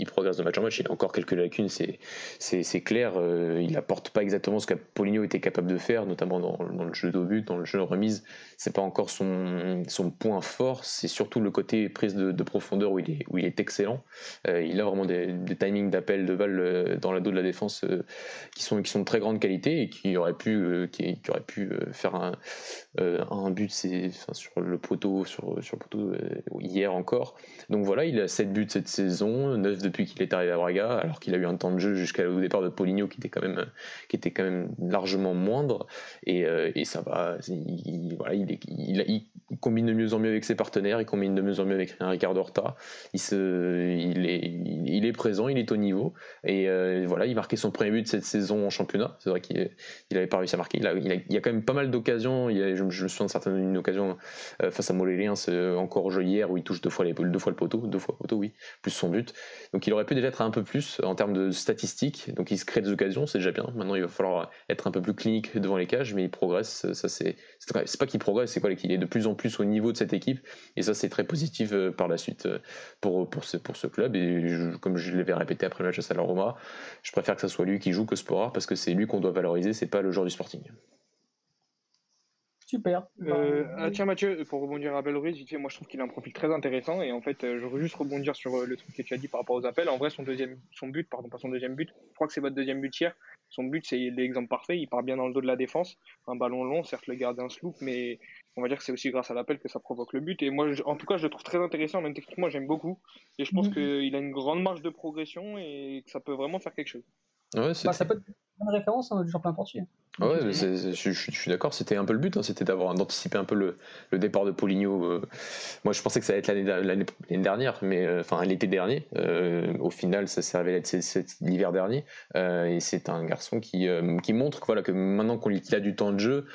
il progresse de match en match. Il a encore quelques lacunes, c'est clair. Euh, il apporte pas exactement ce qu'Apollinio était capable de faire, notamment dans, le jeu de but, dans le jeu de remise. C'est pas encore son, son point fort. C'est surtout le côté prise de, profondeur où il est, où il est excellent. Euh, il a vraiment des, timings d'appel de balle euh, dans la dos de la défense qui, sont, qui sont de très grande qualité et qui aurait pu, qui, qui aurait pu faire un, un but enfin, sur le poteau, sur, sur le poteau hier encore. Donc voilà, il a 7 buts cette saison, 9 depuis qu'il est arrivé à Braga, alors qu'il a eu un temps de jeu jusqu'au départ de Poligno qui était quand même, qui était quand même largement moindre. Et, et ça va, il, voilà, il, combine de mieux en mieux avec ses partenaires, il combine de mieux en mieux avec Ricardo Horta. Il, est, présent, il est au niveau. Et voilà, il marquait son premier but cette saison en championnat. C'est vrai qu'il n'avait pas réussi à marquer. Il, a, il, y a quand même pas mal d'occasions. Je, me souviens de certaines une occasion euh, face à Moléliens encore hier où il touche deux fois, deux fois le poteau, deux fois le poteau, oui, plus son but. Donc il aurait pu déjà être un peu plus en termes de statistiques. Donc il se crée des occasions, c'est déjà bien. Maintenant il va falloir être un peu plus clinique devant les cages, mais il progresse. Ça c'est c'est pas qu'il progresse, c'est quoi qu'il est de plus en plus au niveau de cette équipe. Et ça c'est très positif euh, par la suite euh, pour pour ce pour ce club. Et comme je l'avais répété après le match à Roma, je préfère que ce soit lui qui joue que Spora parce que c'est lui qu'on doit valoriser, c'est pas le joueur du Sporting. Super. Euh, ah, tiens Mathieu, pour rebondir à Belruiz, moi je trouve qu'il a un profil très intéressant et en fait euh, je veux juste rebondir sur euh, le truc que tu as dit par rapport aux appels. En vrai son deuxième, son but, pardon pas son deuxième but, je crois que c'est votre deuxième but hier. Son but c'est l'exemple parfait, il part bien dans le dos de la défense, un ballon long, certes le gardien se loupe, mais on va dire que c'est aussi grâce à l'appel que ça provoque le but. Et moi en tout cas je le trouve très intéressant, même techniquement j'aime beaucoup et je pense mhm. qu'il a une grande marge de progression et que ça peut vraiment faire quelque chose. Ouais, bah, ça peut être une référence hein, du champion portugais. Ouais, je, je, suis d'accord, c'était un peu le but, hein, c'était d'avoir d'anticiper un peu le, le, départ de Poligno. Euh. moi, je pensais que ça allait être l'année dernière, mais euh, enfin l'été dernier. Euh, au final, ça s'est révélé être l'hiver dernier. et c'est un garçon qui, qui montre que, voilà, que maintenant qu'il a du temps de jeu,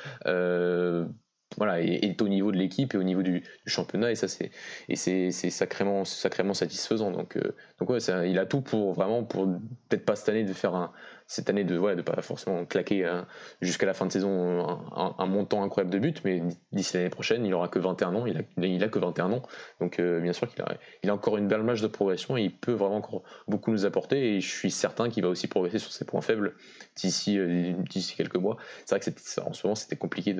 voilà, est, au niveau de l'équipe et au niveau du, championnat et ça c'est et c'est sacrément sacrément satisfaisant donc donc ouais il a tout pour vraiment pour peut-être pas cette année de faire un, cette année de ouais, de pas forcément claquer euh, jusqu'à la fin de saison un, montant incroyable de buts, mais d'ici l'année prochaine, il aura que 21 ans, il a, il a que 21 ans, donc euh, bien sûr qu'il a, il a encore une belle marge de progression et il peut vraiment encore beaucoup nous apporter et je suis certain qu'il va aussi progresser sur ses points faibles d'ici euh, d'ici quelques mois. C'est vrai que en ce moment c'était compliqué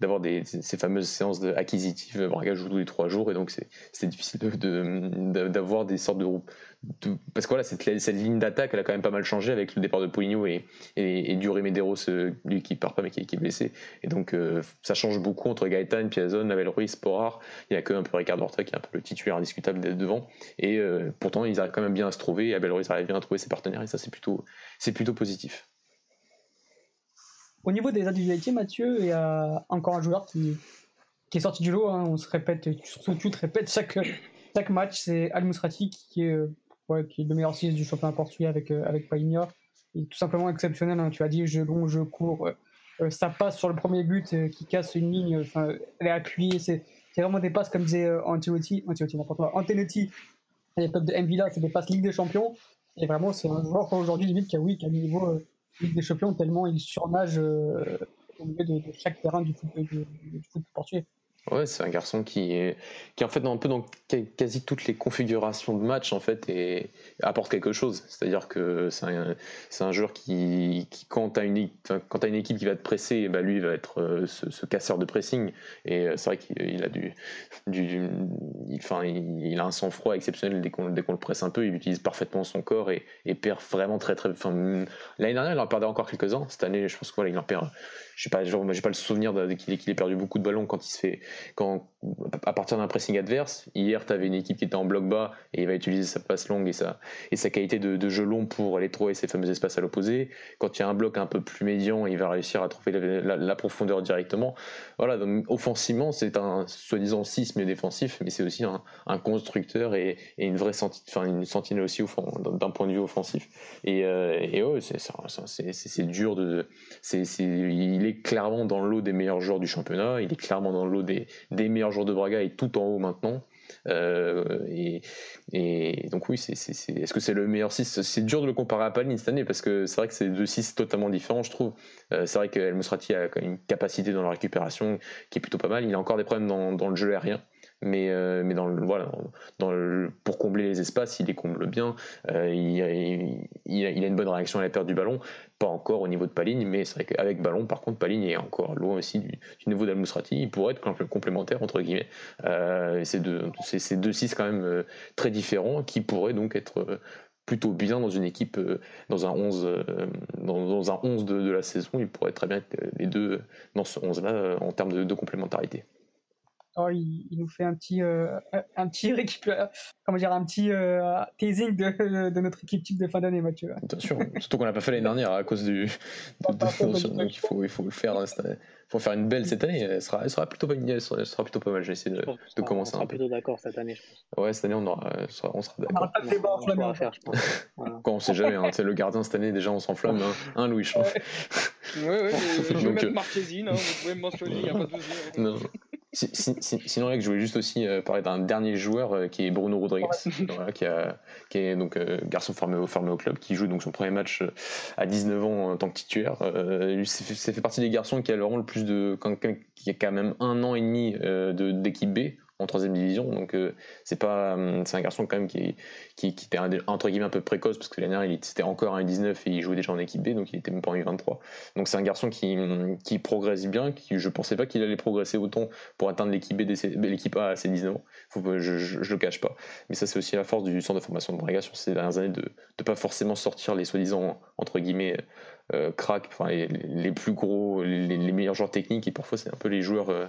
d'avoir ces fameuses séances de acquisitives, joue tous les trois jours et donc c'est difficile d'avoir de, des sortes de, parce que voilà, cette, ligne d'attaque, elle a quand même pas mal changé avec le départ de Poligno et, et, et Duré Medeiros, lui qui part pas mais qui, est blessé. Et donc, euh, ça change beaucoup entre Gaetan, Piazon, Abel Ruiz, Sporar. Il n'y a que un peu Ricardo Horta qui est un peu le titulaire indiscutable devant. Et euh, pourtant, ils arrivent quand même bien à se trouver. Abel Ruiz arrive bien à trouver ses partenaires et ça, c'est plutôt, positif. Au niveau des individualités, Mathieu, il y a encore un joueur qui, est sorti du lot. Hein. On se répète, surtout tu te répètes chaque, match, c'est Al Musrati qui est qui est le meilleur 6 du championnat portugais avec, euh, avec. Il est tout simplement exceptionnel. Hein. Tu as dit, je long, je cours. Euh, euh, ça passe sur le premier but qui casse une ligne. Enfin, elle est appuyée. C'est vraiment des passes comme disait Antelotti, Antelotti, n'importe quoi. Antelotti, à l'époque de Mvila, c'est des passes Ligue des Champions. Et vraiment, c'est un joueur aujourd'hui limite qui a, oui, qui a un niveau Ligue des Champions tellement il surnage au milieu de, chaque terrain du foot, du foot portugais. Ouais, c'est un garçon qui est, qui en fait dans un peu dans quasi toutes les configurations de match en fait et apporte quelque chose. C'est-à-dire que c'est un, un joueur qui, qui quand tu as une, quand as une équipe qui va te presser, bah lui va être euh, ce, casseur de pressing. Et euh, c'est vrai qu'il a du, du, il, enfin, il, a un sang-froid exceptionnel dès qu'on, qu'on le presse un peu. Il utilise parfaitement son corps et, perd vraiment très très. L'année dernière il en perdait encore quelques uns. Cette année, je pense qu'il il en perd je sais pas, pas le souvenir qu'il ait, perdu beaucoup de ballons quand il se fait, quand, à partir d'un pressing adverse. Hier, tu avais une équipe qui était en bloc bas et il va utiliser sa passe longue et sa, et sa qualité de, jeu long pour aller trouver ces fameux espaces à l'opposé. Quand il y a un bloc un peu plus médian, il va réussir à trouver la, profondeur directement. Voilà, donc offensivement, c'est un soi-disant 6 mais défensif, mais c'est aussi un, constructeur et, une vraie enfin, une sentinelle aussi d'un point de vue offensif. Et, euh, c'est dur de. c'est il est clairement dans le lot des meilleurs joueurs du championnat, il est clairement dans le lot des, des meilleurs de Braga et tout en haut maintenant. Euh, et, donc oui, c'est, est-ce que c'est le meilleur 6 C'est dur de le comparer à Palin cette année parce que c'est vrai que c'est deux 6 totalement différents, je trouve. Euh, c'est vrai que El Mosrati a une capacité dans la récupération qui est plutôt pas mal. Il a encore des problèmes dans, dans le jeu aérien mais, euh, mais dans le, voilà, pour combler les espaces, il les comble bien. Euh, il, a, une bonne réaction à la perte du ballon, pas encore au niveau de Paligne, mais c'est vrai qu'avec ballon, par contre, Paligne est encore loin aussi du, niveau d'Almousrati. Il pourrait être complémentaire, entre guillemets. Euh, c'est deux, c'est deux six quand même euh, très différents qui pourraient donc être plutôt bien dans une équipe, dans un 11, dans, un 11 de, la saison. Il pourrait très bien être les deux dans ce 11-là en termes de complémentarité. Oh, il, nous fait un petit, euh, un petit comment dire, un petit euh, teasing de, de, notre équipe type de fin d'année, Mathieu. Bien sûr, surtout qu'on l'a pas fait l'année dernière à cause du. donc il faut, il faut le faire. Hein, faut faire une belle cette année. Elle sera, elle sera plutôt pas, elle sera, plutôt pas mal. Je vais essayer de, de commencer on sera plutôt d'accord cette année, je pense. Ouais, cette année on aura, on sera, d'accord. On aura pas de débat à faire, je pense. Voilà. Quand on sait jamais, hein, c'est le gardien cette année déjà on s'enflamme, hein, hein Louis. Ouais, ouais, ouais je vais mettre Marchesine, hein, vous pouvez me mentionner, il n'y a pas de souci. Non sinon, là, je voulais juste aussi euh, parler d'un dernier joueur euh, qui est Bruno Rodriguez, qui, a, qui, est donc euh, garçon formé au, formé au club, qui joue donc son premier match à 19 ans en tant que titulaire. c'est fait, partie des garçons qui a le rôle le plus de. qui a quand même un an et demi d'équipe B en troisième division. Donc euh, c'est pas, hum, c'est un garçon quand même qui, qui, qui était entre guillemets un peu précoce parce que l'année dernière il était encore un 19 et il jouait déjà en équipe B, donc il était même pas en U23. Donc c'est un garçon qui, qui progresse bien, qui je pensais pas qu'il allait progresser autant pour atteindre l'équipe B, l'équipe A à ses 19 ans. Faut, je, je, le cache pas. Mais ça c'est aussi la force du centre de formation de Braga sur ces dernières années de ne pas forcément sortir les soi-disant entre guillemets euh, crack, enfin les, plus gros, les, meilleurs joueurs techniques et parfois c'est un peu les joueurs euh,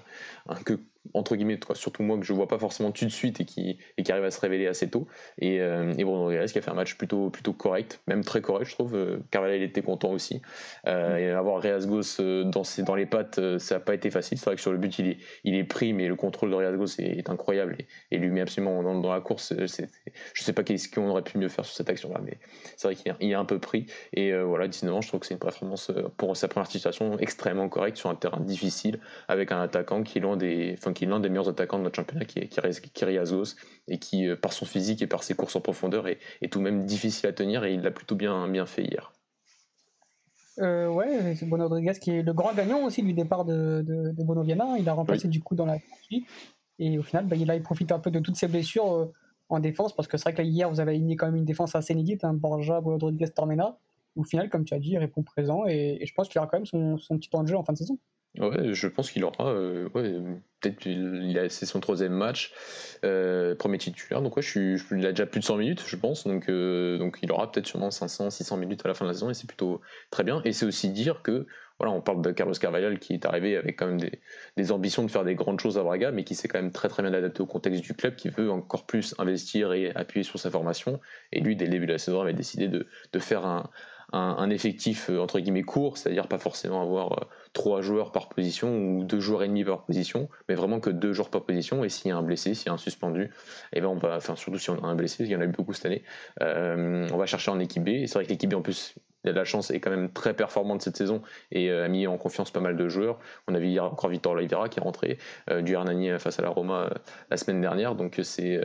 que entre guillemets, surtout moi que je vois pas forcément tout de suite et qui, et qui arrive à se révéler assez tôt. Et, euh, et Bruno Rodriguez qui a fait un match plutôt, plutôt correct, même très correct, je trouve. Euh, Carvalho il était content aussi. Euh, et avoir Reasgos euh, dans, dans les pattes, ça n'a pas été facile. C'est vrai que sur le but, il est, il est pris, mais le contrôle de Reasgos est, est incroyable et, lui met absolument dans, la course. Je sais pas qu'est-ce qu'on aurait pu mieux faire sur cette action-là, mais c'est vrai qu'il est un peu pris. Et voilà, 19 ans, je trouve que c'est une performance pour sa première situation extrêmement correcte sur un terrain difficile avec un attaquant qui est loin des, qui est l'un des meilleurs attaquants de notre championnat, qui est Kiri Azos, et qui, euh, par son physique et par ses courses en profondeur, est, tout de même difficile à tenir, et il l'a plutôt bien, bien fait hier. Euh, ouais, c'est Bono Rodriguez qui est le grand gagnant aussi du départ de, de, Bono Viana. Il a remplacé du coup dans la partie. Et au final, bah, il, a, profité un peu de toutes ses blessures euh, en défense, parce que c'est vrai que hier, vous avez aligné quand même une défense assez inédite, hein, Borja, Bono Rodriguez, Tormena. Au final, comme tu as dit, il répond présent, et, je pense qu'il aura quand même son, son petit temps de jeu en fin de saison. Ouais, je pense qu'il aura. Euh, ouais, peut-être c'est son troisième match, euh, premier titulaire. Donc ouais, je suis, il a déjà plus de 100 minutes, je pense. Donc euh, donc il aura peut-être sûrement 500, 600 minutes à la fin de la saison et c'est plutôt très bien. Et c'est aussi dire que voilà, on parle de Carlos Carvalhal qui est arrivé avec quand même des, des, ambitions de faire des grandes choses à Braga, mais qui s'est quand même très très bien adapté au contexte du club, qui veut encore plus investir et appuyer sur sa formation. Et lui, dès le début de la saison, avait décidé de, de faire un, un, effectif euh, entre guillemets court, c'est-à-dire pas forcément avoir euh, trois joueurs par position ou deux joueurs et demi par position, mais vraiment que deux joueurs par position. Et s'il y a un blessé, s'il y a un suspendu, et eh ben on va, enfin surtout si on a un blessé, il y en a eu beaucoup cette année, euh, on va chercher en équipe B. C'est vrai que l'équipe B en plus il a de la chance, est quand même très performante cette saison et a mis en confiance pas mal de joueurs. On a vu hier encore Victor Oliveira qui est rentré, du Hernani face à la Roma la semaine dernière, donc c'est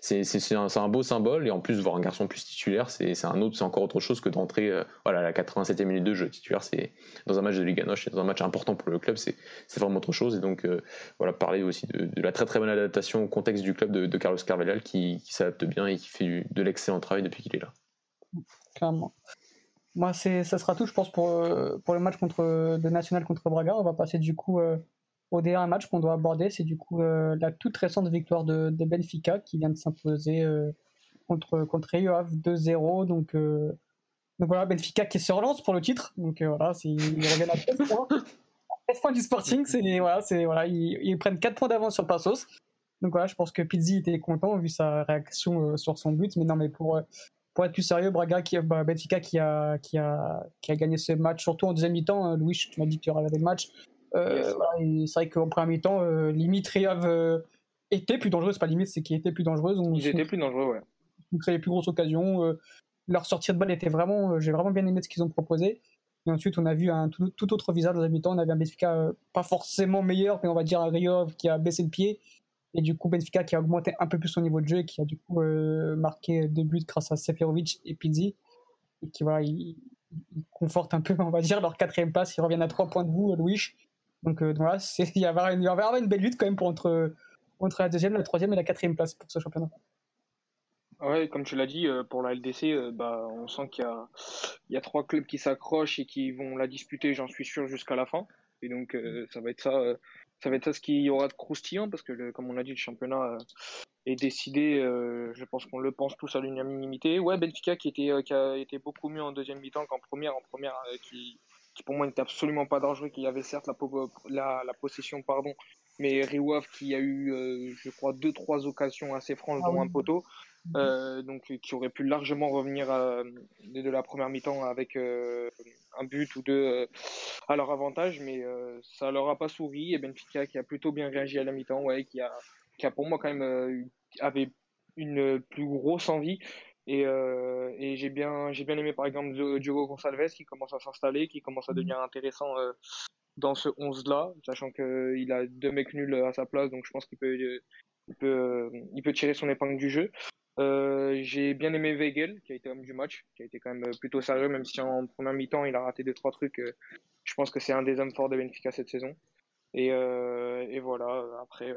c'est un, un, beau symbole et en plus voir un garçon plus titulaire c'est un autre c'est encore autre chose que d'entrer euh, voilà à la 87e minute de jeu. Titulaire c'est dans un match de Liga Noche dans un match important pour le club c'est vraiment autre chose. Et donc euh, voilà parler aussi de, la très très bonne adaptation au contexte du club de, Carlos Carvalhal qui s'adapte bien et qui fait de l'excellent travail depuis qu'il est là. Clairement moi c'est ça sera tout je pense pour euh, pour le match contre de National contre Braga on va passer du coup au dernier match qu'on doit aborder, c'est du coup euh, la toute récente victoire de, Benfica qui vient de s'imposer euh, contre, contre 2-0. Donc, euh, donc voilà, Benfica qui se relance pour le titre. Donc voilà, ils reviennent à 13 points. 13 points du Sporting, c'est, voilà, c'est, voilà, ils, prennent 4 points d'avance sur Passos. Donc voilà, je pense que Pizzi était content vu sa réaction sur son but. Mais non, mais pour, pour être plus sérieux, Braga, qui, bah, Benfica qui a, qui, a, qui a gagné ce match, surtout en deuxième mi-temps. Hein, Louis, tu m'as dit que tu regardé le match. Euh, c'est vrai qu'en premier mi-temps, euh, limite Riave euh, était plus dangereuse, pas limite, c'est qu'il était plus dangereuse. Ils étaient plus dangereux, ouais. Ils créaient les plus grosses occasions. leur sortie de balle était vraiment, j'ai vraiment bien aimé ce qu'ils ont proposé. Et ensuite, on a vu un tout, autre visage dans la mi-temps. On avait un Benfica pas forcément meilleur, mais on va dire un Rio qui a baissé le pied. Et du coup, Benfica qui a augmenté un peu plus son niveau de jeu et qui a du coup marqué deux buts grâce à Seferovic et Pizzi. Et qui, voilà, ils, confortent un peu, on va dire, leur quatrième place. Ils reviennent à trois points de vous, Louis. Donc euh, voilà, il y avoir une, avoir une belle lutte quand même pour entre, la deuxième, la troisième et la quatrième place pour ce championnat. Ouais, comme tu l'as dit, euh, pour la LDC, euh, bah, on sent qu'il y il y a trois clubs qui s'accrochent et qui vont la disputer, j'en suis sûr, jusqu'à la fin. Et donc, ça va être ça, ça va être ça ce qu'il y aura de croustillant, parce que, comme on a dit, le championnat est décidé. je pense qu'on le pense tous à l'unanimité. Ouais, Benfica qui était, qui a été beaucoup mieux en deuxième mi-temps qu'en première, en première, qui, qui pour moi n'était absolument pas dangereux, qui avait certes la, la, la, possession, pardon, mais Riwaf qui a eu, je crois, deux trois occasions assez franches ah dans un poteau. Donc qui aurait pu largement revenir de, la première mi-temps avec un but ou deux à leur avantage, mais ça leur a pas souri. Et Benfica qui a plutôt bien réagi à la mi-temps, ouais, qui a, qui a pour moi quand même avait une plus grosse envie. Et, euh, et j'ai bien, j'ai bien aimé par exemple Diogo Gonçalves qui commence à s'installer, qui commence à mm. devenir intéressant euh, dans ce 11-là, sachant qu'il a deux mecs nuls à sa place, donc je pense qu'il peut, il peut, il peut tirer son épingle du jeu. Euh, j'ai bien aimé Weigel, qui a été homme du match, qui a été quand même plutôt sérieux, même si en première mi-temps il a raté deux trois trucs. je pense que c'est un des hommes forts de Benfica cette saison. Et, et voilà. Après,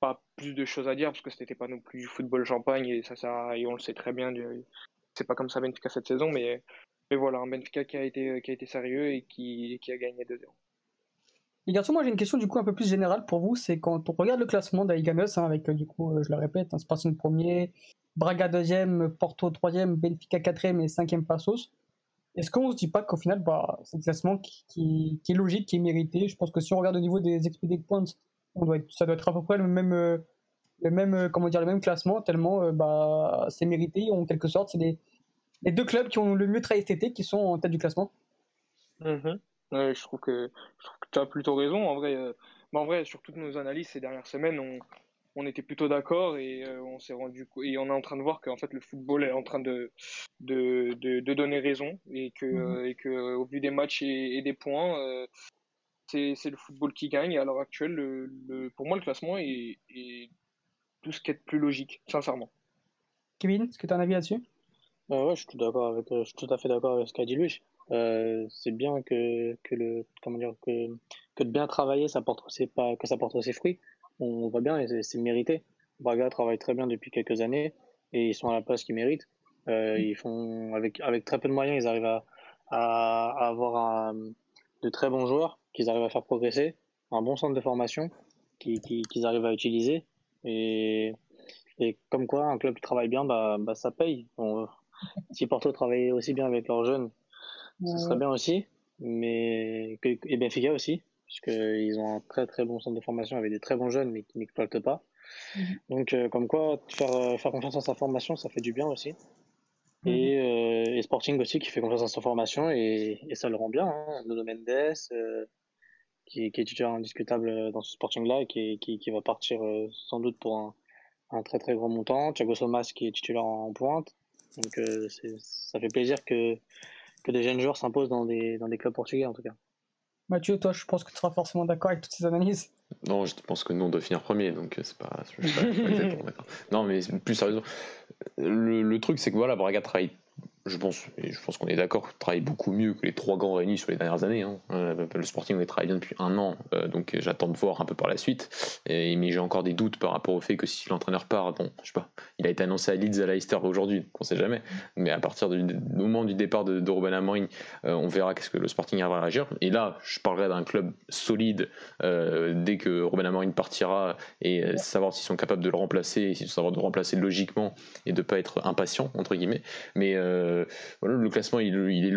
pas plus de choses à dire parce que c'était pas non plus du football champagne et ça, ça et on le sait très bien. C'est pas comme ça Benfica cette saison, mais, mais voilà, un Benfica qui a été, qui a été sérieux et qui, qui a gagné 2-0. Les garçons, moi j'ai une question du coup un peu plus générale pour vous. C'est quand on regarde le classement d'Aiganos, hein, avec euh, du coup, euh, je le répète, un Sporting premier, Braga deuxième, Porto troisième, Benfica quatrième et cinquième Passos. Est-ce qu'on se dit pas qu'au final, bah, c'est un classement qui, est logique, qui est mérité? Je pense que si on regarde au niveau des expedited points, ça doit être à peu près le même, euh, le même, comment dire, le même classement, tellement bah, c'est mérité. En quelque sorte, c'est les, deux clubs qui ont le mieux travaillé cet été qui sont en tête du classement. Je, trouve que, tu as plutôt raison. En vrai, en vrai, sur toutes nos analyses ces dernières semaines, on, on était plutôt d'accord et on s'est rendu et on est en train de voir qu'en fait le football est en train de de, de, donner raison et que, mm-hmm. et que au vu des matchs et, des points c'est le football qui gagne. à l'heure actuelle, le, pour moi, le classement est, tout ce qui est plus logique, sincèrement. Kevin, est-ce que tu as un avis là-dessus? Euh, ouais, je suis tout d'accord avec, euh, je suis tout à fait d'accord avec ce qu'a dit Louis. Euh, c'est bien que, que le, comment dire, que, que de bien travailler, ça porte, c'est pas, que ça porte ses fruits. On voit bien c'est mérité. Braga travaille très bien depuis quelques années et ils sont à la place qu'ils méritent. Euh, ils font, avec, avec très peu de moyens, ils arrivent à, à, avoir de très bons joueurs qu'ils arrivent à faire progresser, un bon centre de formation qu'ils arrivent à utiliser. Et, et comme quoi, un club qui travaille bien, bah, bah ça paye. si Porto travaillait aussi bien avec leurs jeunes, ce serait bien aussi. Mais, et Benfica aussi, puisqu'ils ont un très très bon centre de formation avec des très bons jeunes, mais qui n'exploitent pas. Mhm. Donc, euh, comme quoi, faire, faire confiance en sa formation, ça fait du bien aussi. Mhm. Et, euh, Sporting aussi qui fait confiance en sa formation et, et ça le rend bien. Hein. Nuno Mendes, euh, qui, qui, est titulaire indiscutable dans ce Sporting-là et qui, qui, qui, va partir euh, sans doute pour un, un, très très grand montant. Thiago Somas qui est titulaire en, pointe. Donc euh, ça fait plaisir que, que des jeunes joueurs s'imposent dans des, dans des clubs portugais en tout cas. Mathieu, toi, je pense que tu seras forcément d'accord avec toutes ces analyses. Non, je pense que nous, on doit finir premier, donc c'est pas, pas, exactement d'accord. Non, mais plus sérieusement, le, le truc, c'est que voilà, Braga travaille je pense, je pense qu'on est d'accord, travaille beaucoup mieux que les trois grands réunis sur les dernières années. Hein. Euh, le Sporting, on est travaillé bien depuis un an, euh, donc j'attends de voir un peu par la suite. Mais j'ai encore des doutes par rapport au fait que si l'entraîneur part, bon, je sais pas, il a été annoncé à Leeds à Leicester aujourd'hui, on sait jamais. Mais à partir du, moment du départ de, de Ruben Amorim, euh, on verra qu'est-ce que le Sporting va réagir. Et là, je parlerai d'un club solide dès que Ruben Amorim partira et savoir s'ils sont capables de le remplacer, s'ils sont savoir de le remplacer logiquement et de pas être impatient entre guillemets. Mais le classement, il, est,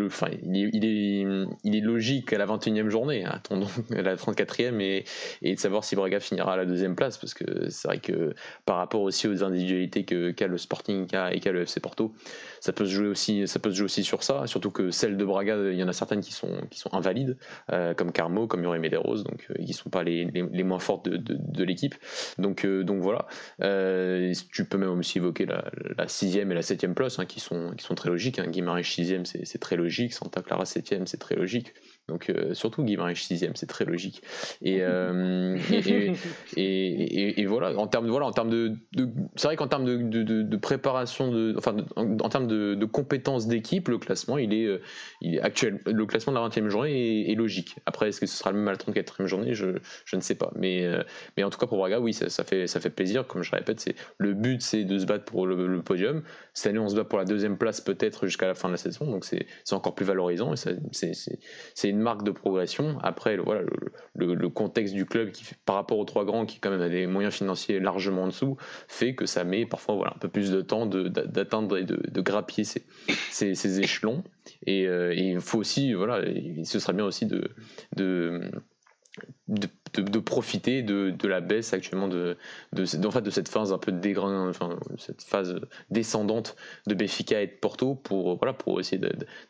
logique à la 21e journée. Attendons à la 34e et, et de savoir si Braga finira à la deuxième place, parce que c'est vrai que par rapport aussi aux individualités qu'a le Sporting et qu'a le FC Porto, ça peut se jouer aussi, ça peut jouer aussi sur ça. Surtout que celles de Braga, il y en a certaines qui sont, qui sont invalides, euh, comme Carmo, comme Yuri Medeiros, donc euh, qui sont pas les, les, moins fortes de, de, l'équipe. Donc, euh, donc voilà. Tu peux même aussi évoquer la, la sixième et la septième place, hein, qui sont, qui sont très logiques. Hein. Guimarães 6 c'est très logique. Santa Clara 7 c'est très logique. Donc euh, surtout Guimarães 6 c'est très logique. Euh, et, et, et, voilà, en termes de, voilà, en termes de, c'est vrai qu'en termes de, de, préparation, de, enfin, en, termes de, compétences d'équipe, le classement, il est, euh, il est actuel. Le classement de la 20e journée est, logique. Après, est-ce que ce sera le même à la 34e journée? Je, je ne sais pas. Mais, mais en tout cas, pour Braga, oui, ça, ça, fait, ça fait plaisir. Comme je répète, c'est le but, c'est de se battre pour le, le, podium. Cette année, on se bat pour la deuxième place peut-être jusqu'à la fin de la saison. Donc c'est encore plus valorisant. Et c'est une marque de progression. Après, le, voilà, le, contexte du club qui, par rapport aux trois grands, qui quand même a des moyens financiers largement en dessous, fait que ça met parfois voilà, un peu plus de temps d'atteindre et de, de grappiller ces, ces, échelons. Euh, et, il faut aussi, voilà, ce serait bien aussi de de, de, profiter de, de, la baisse actuellement de, de, en fait, de cette phase un peu dégradante, enfin, cette phase descendante de Béfica et de Porto pour, voilà, pour essayer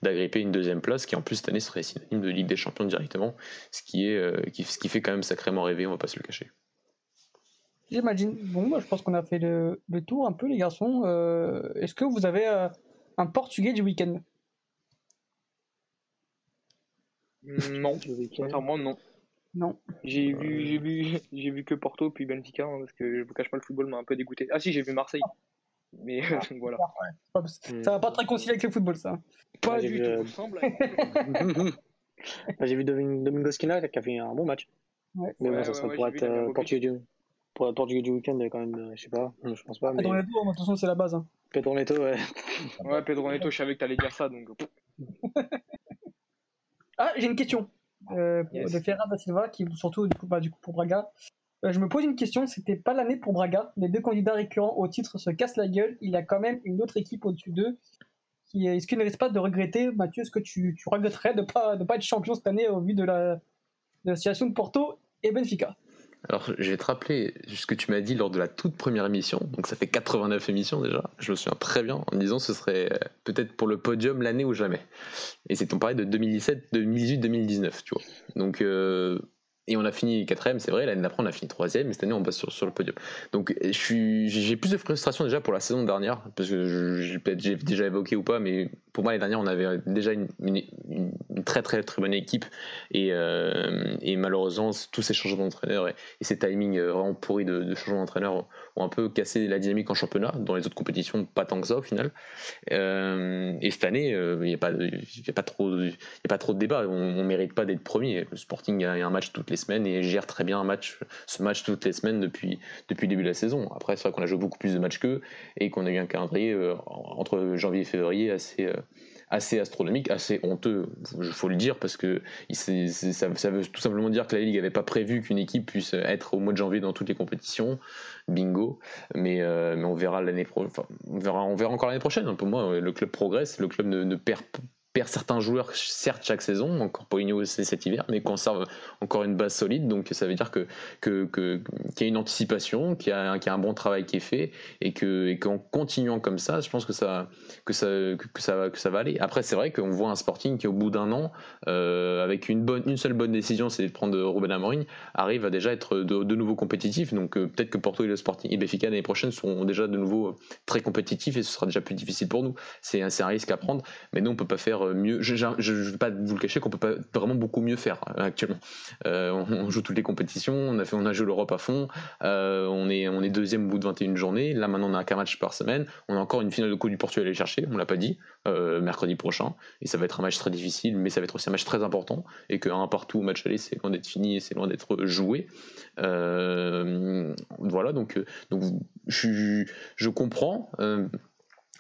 d'agripper une deuxième place qui en plus cette année serait synonyme de Ligue des Champions directement, ce qui, est, euh, qui, ce qui fait quand même sacrément rêver, on va pas se le cacher. J'imagine. Bon, moi, je pense qu'on a fait le, le, tour un peu, les garçons. Euh, est-ce que vous avez euh, un Portugais du week-end? Non, sincèrement, non. Non. J'ai vu, j'ai vu, j'ai vu que Porto puis Benfica hein, parce que je vous cache pas le football m'a un peu dégoûté. Ah si, j'ai vu Marseille. Mais ah, voilà. Ça va pas très concilier avec le football, ça. Pas du tout. Euh, semble. j'ai vu Domingo Skina qui a fait un bon match. Ouais. Mais bon, ça serait pour être euh, portugais du pour être portugais du week-end quand même, euh, je sais pas, je pense pas. Pedro Neto, de toute façon, c'est la base. Hein. Pedro Neto, ouais. ouais, Pedro Neto, je savais que t'allais dire ça, donc. ah, j'ai une question euh, de Ferran da Silva, qui surtout du coup, bah, du coup pour Braga. Euh, je me pose une question, c'était pas l'année pour Braga. Les deux candidats récurrents au titre se cassent la gueule. Il y a quand même une autre équipe au-dessus d'eux. Est-ce qu'il ne reste pas de regretter, Mathieu, est-ce que tu, tu regretterais de ne pas, de pas être champion cette année au vu de la, de la situation de Porto et Benfica? Alors, je vais te rappeler ce que tu m'as dit lors de la toute première émission. Donc, ça fait 89 émissions déjà. Je me souviens très bien en disant que ce serait euh, peut-être pour le podium l'année ou jamais. Et c'est ton pareil de 2017, 2018, 2019, tu vois. Donc, euh, et on a fini quatrième, c'est vrai. L'année d'après, on a fini troisième, mais cette année, on passe sur, sur le podium. Donc, j'ai plus de frustration déjà pour la saison dernière, parce que j'ai déjà évoqué ou pas, mais pour moi, l'année dernière, on avait déjà une, très très très bonne équipe, et, euh, et malheureusement, tous ces changements d'entraîneur et, ces timings euh, vraiment pourris de, de changements d'entraîneur ont un peu cassé la dynamique en championnat. Dans les autres compétitions, pas tant que ça au final. Euh, et cette année, il n'y a, a, a pas trop de débat. On ne mérite pas d'être premier. Le Sporting a un match toutes les semaines et gère très bien un match, ce match toutes les semaines depuis, depuis le début de la saison. Après, c'est vrai qu'on a joué beaucoup plus de matchs qu'eux et qu'on a eu un calendrier euh, entre janvier et février assez, euh, assez astronomique, assez honteux, il faut le dire, parce que ça, veut tout simplement dire que la Ligue n'avait pas prévu qu'une équipe puisse être au mois de janvier dans toutes les compétitions. Bingo. Mais, euh, mais on verra l'année on, verra, on verra encore l'année prochaine. Pour moi, le club progresse, le club ne, ne perd perd certains joueurs, certes, chaque saison, encore Poligno c'est cet hiver, mais conserve encore une base solide. Donc ça veut dire que, que, qu'il y a une anticipation, qu'il y a, qu'il y a un bon travail qui est fait, et que et qu'en continuant comme ça, je pense que ça, que ça, que ça, que ça va aller. Après, c'est vrai qu'on voit un Sporting qui, au bout d'un an, euh, avec une, bonne, une seule bonne décision, c'est de prendre Ruben Amorim, arrive à déjà être de, nouveau compétitif. Donc euh, peut-être que Porto et le Sporting et Benfica l'année prochaine seront déjà de nouveau très compétitifs et ce sera déjà plus difficile pour nous. C'est un, un risque à prendre, mais nous, on peut pas faire mieux. Je ne vais pas vous le cacher qu'on peut pas vraiment beaucoup mieux faire euh, actuellement. Euh, on, joue toutes les compétitions, on a, joué l'Europe à fond, euh, on, est, deuxième au bout de 21 journées. Là maintenant on a qu'un match par semaine. On a encore une finale de Coupe du Portugal à aller chercher, on l'a pas dit, mercredi prochain. Et ça va être un match très difficile, mais ça va être aussi un match très important. Et qu'un partout au match aller, c'est loin d'être fini et c'est loin d'être joué. voilà, donc, je comprends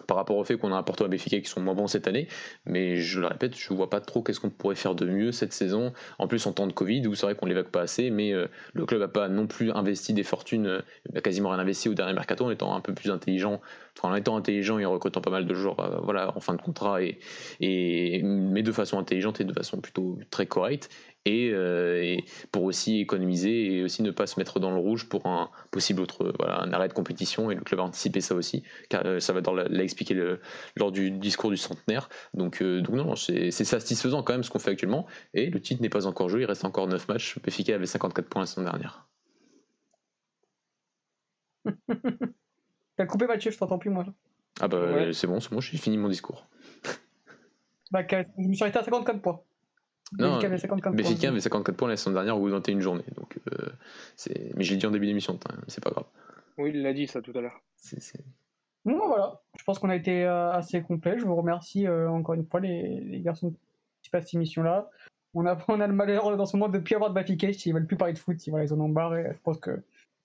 par rapport au fait qu'on a un Porto à Béfica qui sont moins bons cette année. Mais je le répète, je vois pas trop qu'est-ce qu'on pourrait faire de mieux cette saison. En plus, en temps de Covid, où c'est vrai qu'on l'évoque pas assez, mais euh, le club n'a pas non plus investi des fortunes, euh, quasiment rien investi au dernier mercato en étant un peu plus intelligent, en étant intelligent et en recrutant pas mal de joueurs euh, voilà, en fin de contrat, et, et, mais de façon intelligente et de façon plutôt très correcte. Euh, et, pour aussi économiser et aussi ne pas se mettre dans le rouge pour un possible autre voilà, un arrêt de compétition et le club a anticipé ça aussi car euh, ça va l'a expliqué lors du discours du centenaire donc, euh, donc non, c'est satisfaisant quand même ce qu'on fait actuellement et le titre n'est pas encore joué il reste encore 9 matchs Béfica avait 54 points la semaine dernière T'as coupé Mathieu, je t'entends plus moi. Ah bah c'est bon, c'est bon, j'ai fini mon discours. Bah, je me suis arrêté à 54 points. Non, avait 54 Béfica avait 54 points la semaine dernière au bout une journée. Donc, euh, mais je l'ai dit en début d'émission, c'est pas grave. Oui, il l'a dit ça tout à l'heure. Bon, voilà, je pense qu'on a été euh, assez complet. Je vous remercie euh, encore une fois, les, les garçons qui passent cette émission-là. On a, on a le malheur dans ce moment de ne plus avoir de Bafika, ils veulent plus parler de foot, ils, voilà, ils en ont barre et je pense que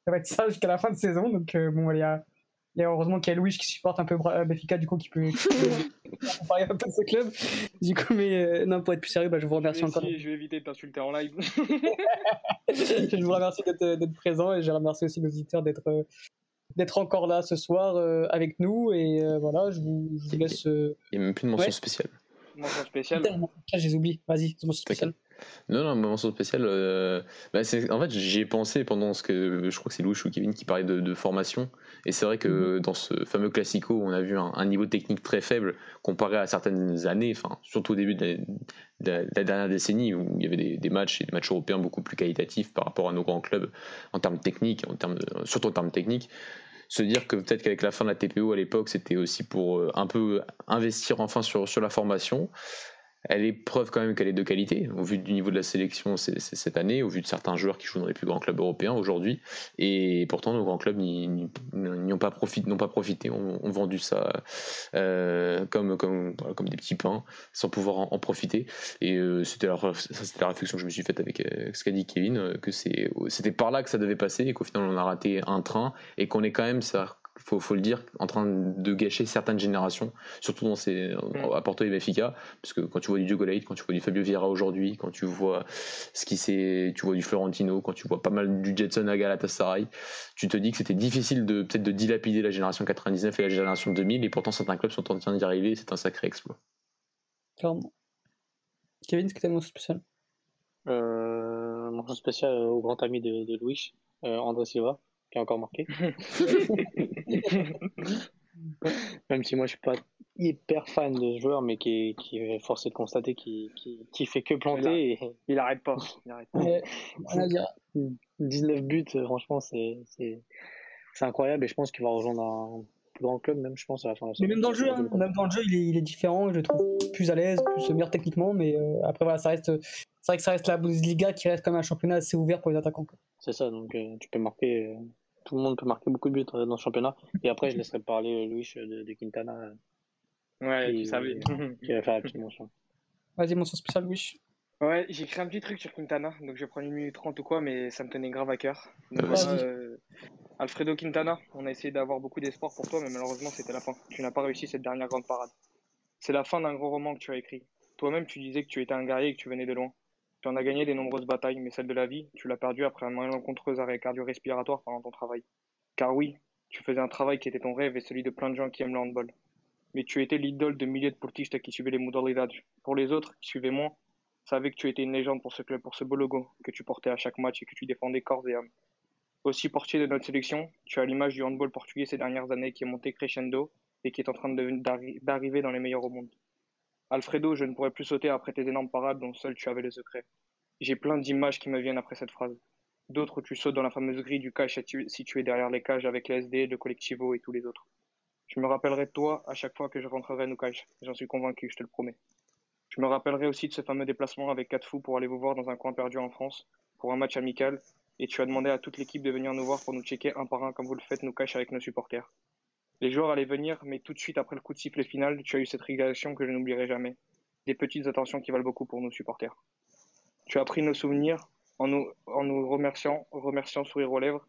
ça va être ça jusqu'à la fin de saison. Donc, bon, il y a et heureusement qu'il y a Louis qui supporte un peu Benfica, du coup, qui peut, parler un peu de ce club. Du coup, mais euh, non, pour être plus sérieux, bah, je vous remercie encore. je vais éviter de t'insulter en live. je vous remercie d'être présent et je remercie aussi nos auditeurs d'être euh, d'être encore là ce soir euh, avec nous. Et voilà, je vous, je vous laisse. Il n'y a même plus de mention spéciale. Mention spéciale Je les oublie. Vas-y, mention spéciale. Non, non, mention spéciale. Euh, bah, en fait, j'y ai pensé pendant ce que je crois que c'est Louis ou Kevin qui parlait de, formation. Et c'est vrai que mhm. dans ce fameux classico, on a vu un, niveau technique très faible comparé à certaines années, enfin, surtout au début de la, dernière décennie où il y avait des, matchs et des matchs européens beaucoup plus qualitatifs par rapport à nos grands clubs en termes techniques, en termes surtout en termes techniques se dire que peut-être qu'avec la fin de la TPO à l'époque, c'était aussi pour euh, un peu investir enfin sur, sur la formation elle est preuve quand même qu'elle est de qualité, au vu du niveau de la sélection cette année, au vu de certains joueurs qui jouent dans les plus grands clubs européens aujourd'hui. Et pourtant, nos grands clubs n'y ont pas n'ont pas profité, ont, vendu ça euh, comme, comme, comme des petits pains, sans pouvoir en, profiter. Et euh, c'était la, réflexion que je me suis faite avec euh, ce qu'a dit Kevin, que c'était par là que ça devait passer, et qu'au final, on a raté un train, et qu'on est quand même, ça faut, faut le dire, en train de gâcher certaines générations, surtout dans ces, mm. à Porto et Benfica, parce que quand tu vois du Diogo quand tu vois du Fabio Vieira aujourd'hui, quand tu vois ce qui c'est, tu vois du Florentino, quand tu vois pas mal du Jetson à Galatasaray, tu te dis que c'était difficile de peut-être de dilapider la génération 99 et la génération 2000, et pourtant certains clubs sont en train d'y arriver, c'est un sacré exploit. Clairement. Kevin, ce que tu as mon spécial? Euh, Mention spécial au grand ami de, de Louis, euh, André Silva qui a encore marqué. Même si moi je suis pas hyper fan de ce joueur, mais qui, qui est forcé de constater qu'il qui, fait que planter. Il, et... il arrête pas. Il arrête pas. 19 buts, franchement, c'est incroyable et je pense qu'il va rejoindre un plus grand club, même je pense à la fin de la Mais même dans le jeu, hein, même dans le jeu, il est, il est, différent. Je le trouve plus à l'aise, plus meilleur techniquement, mais euh, après voilà, ça reste. C'est vrai que ça reste la Bundesliga qui reste comme un championnat assez ouvert pour les attaquants. C'est ça, donc euh, tu peux marquer euh, tout le monde peut marquer beaucoup de buts dans le championnat. Et après, je laisserai parler Louis de, Quintana. Ouais, qui, tu savais. qui va faire la petite mention. Vas-y, mention spéciale, Louis. Ouais, j'ai écrit un petit truc sur Quintana, donc je vais prendre une minute trente ou quoi, mais ça me tenait grave à cœur. Euh, Alfredo Quintana, on a essayé d'avoir beaucoup d'espoir pour toi, mais malheureusement c'était la fin. Tu n'as pas réussi cette dernière grande parade. C'est la fin d'un gros roman que tu as écrit. Toi-même, tu disais que tu étais un guerrier et que tu venais de loin. Tu en as gagné des nombreuses batailles, mais celle de la vie, tu l'as perdue après un malencontreux arrêt cardio-respiratoire pendant ton travail. Car oui, tu faisais un travail qui était ton rêve et celui de plein de gens qui aiment le handball. Mais tu étais l'idole de milliers de portistes qui suivaient les modalidades. Pour les autres, qui suivaient moins, savaient que tu étais une légende pour ce club, pour ce beau logo que tu portais à chaque match et que tu défendais corps et âme. Aussi portier de notre sélection, tu as l'image du handball portugais ces dernières années qui est monté crescendo et qui est en train d'arriver dans les meilleurs au monde. Alfredo, je ne pourrais plus sauter après tes énormes parades dont seul tu avais le secret. J'ai plein d'images qui me viennent après cette phrase. D'autres, tu sautes dans la fameuse grille du cache située derrière les cages avec les SD, le Collectivo et tous les autres. Je me rappellerai de toi à chaque fois que je rentrerai nous cache. J'en suis convaincu, je te le promets. Je me rappellerai aussi de ce fameux déplacement avec quatre fous pour aller vous voir dans un coin perdu en France, pour un match amical, et tu as demandé à toute l'équipe de venir nous voir pour nous checker un par un comme vous le faites nous cache avec nos supporters. Les joueurs allaient venir, mais tout de suite après le coup de sifflet final, tu as eu cette régalation que je n'oublierai jamais. Des petites attentions qui valent beaucoup pour nos supporters. Tu as pris nos souvenirs en nous, remerciant, remerciant sourire aux lèvres.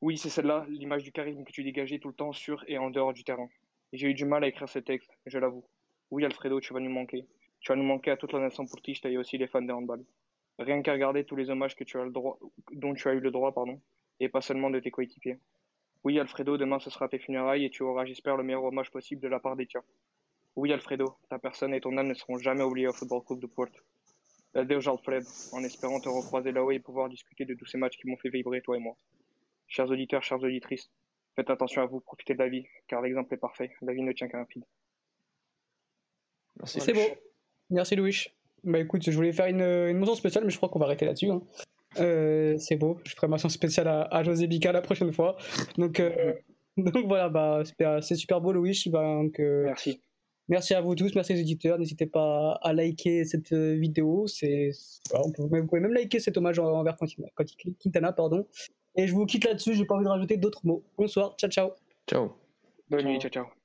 Oui, c'est celle-là, l'image du charisme que tu dégageais tout le temps sur et en dehors du terrain. J'ai eu du mal à écrire ce texte, je l'avoue. Oui, Alfredo, tu vas nous manquer. Tu vas nous manquer à toute la nation portiste et aussi les fans de handball. Rien qu'à regarder tous les hommages que tu as le dont tu as eu le droit, pardon, et pas seulement de tes coéquipiers. Oui, Alfredo, demain ce sera tes funérailles et tu auras, j'espère, le meilleur hommage possible de la part des tiens. Oui, Alfredo, ta personne et ton âme ne seront jamais oubliés au Football Club de Porto. Adeus, Alfred, en espérant te recroiser là-haut et pouvoir discuter de tous ces matchs qui m'ont fait vibrer, toi et moi. Chers auditeurs, chères auditrices, faites attention à vous, profitez de la vie, car l'exemple est parfait. La vie ne tient qu'à un fil. Merci. C'est beau. Merci Louis. Bah écoute, je voulais faire une, une mention spéciale, mais je crois qu'on va arrêter là-dessus. Hein. Euh, c'est beau. Je ferai ma mention spéciale à, José Bica la prochaine fois. Donc, euh, donc voilà, bah, c'est super beau, Louis. Bah, donc, euh, merci. Merci à vous tous, merci aux éditeurs. N'hésitez pas à liker cette vidéo. C'est, vous pouvez même liker cet hommage envers Quintana, pardon. Et je vous quitte là-dessus. J'ai pas envie de rajouter d'autres mots. Bonsoir, ciao, ciao. Ciao. Bonne nuit, ciao, ciao.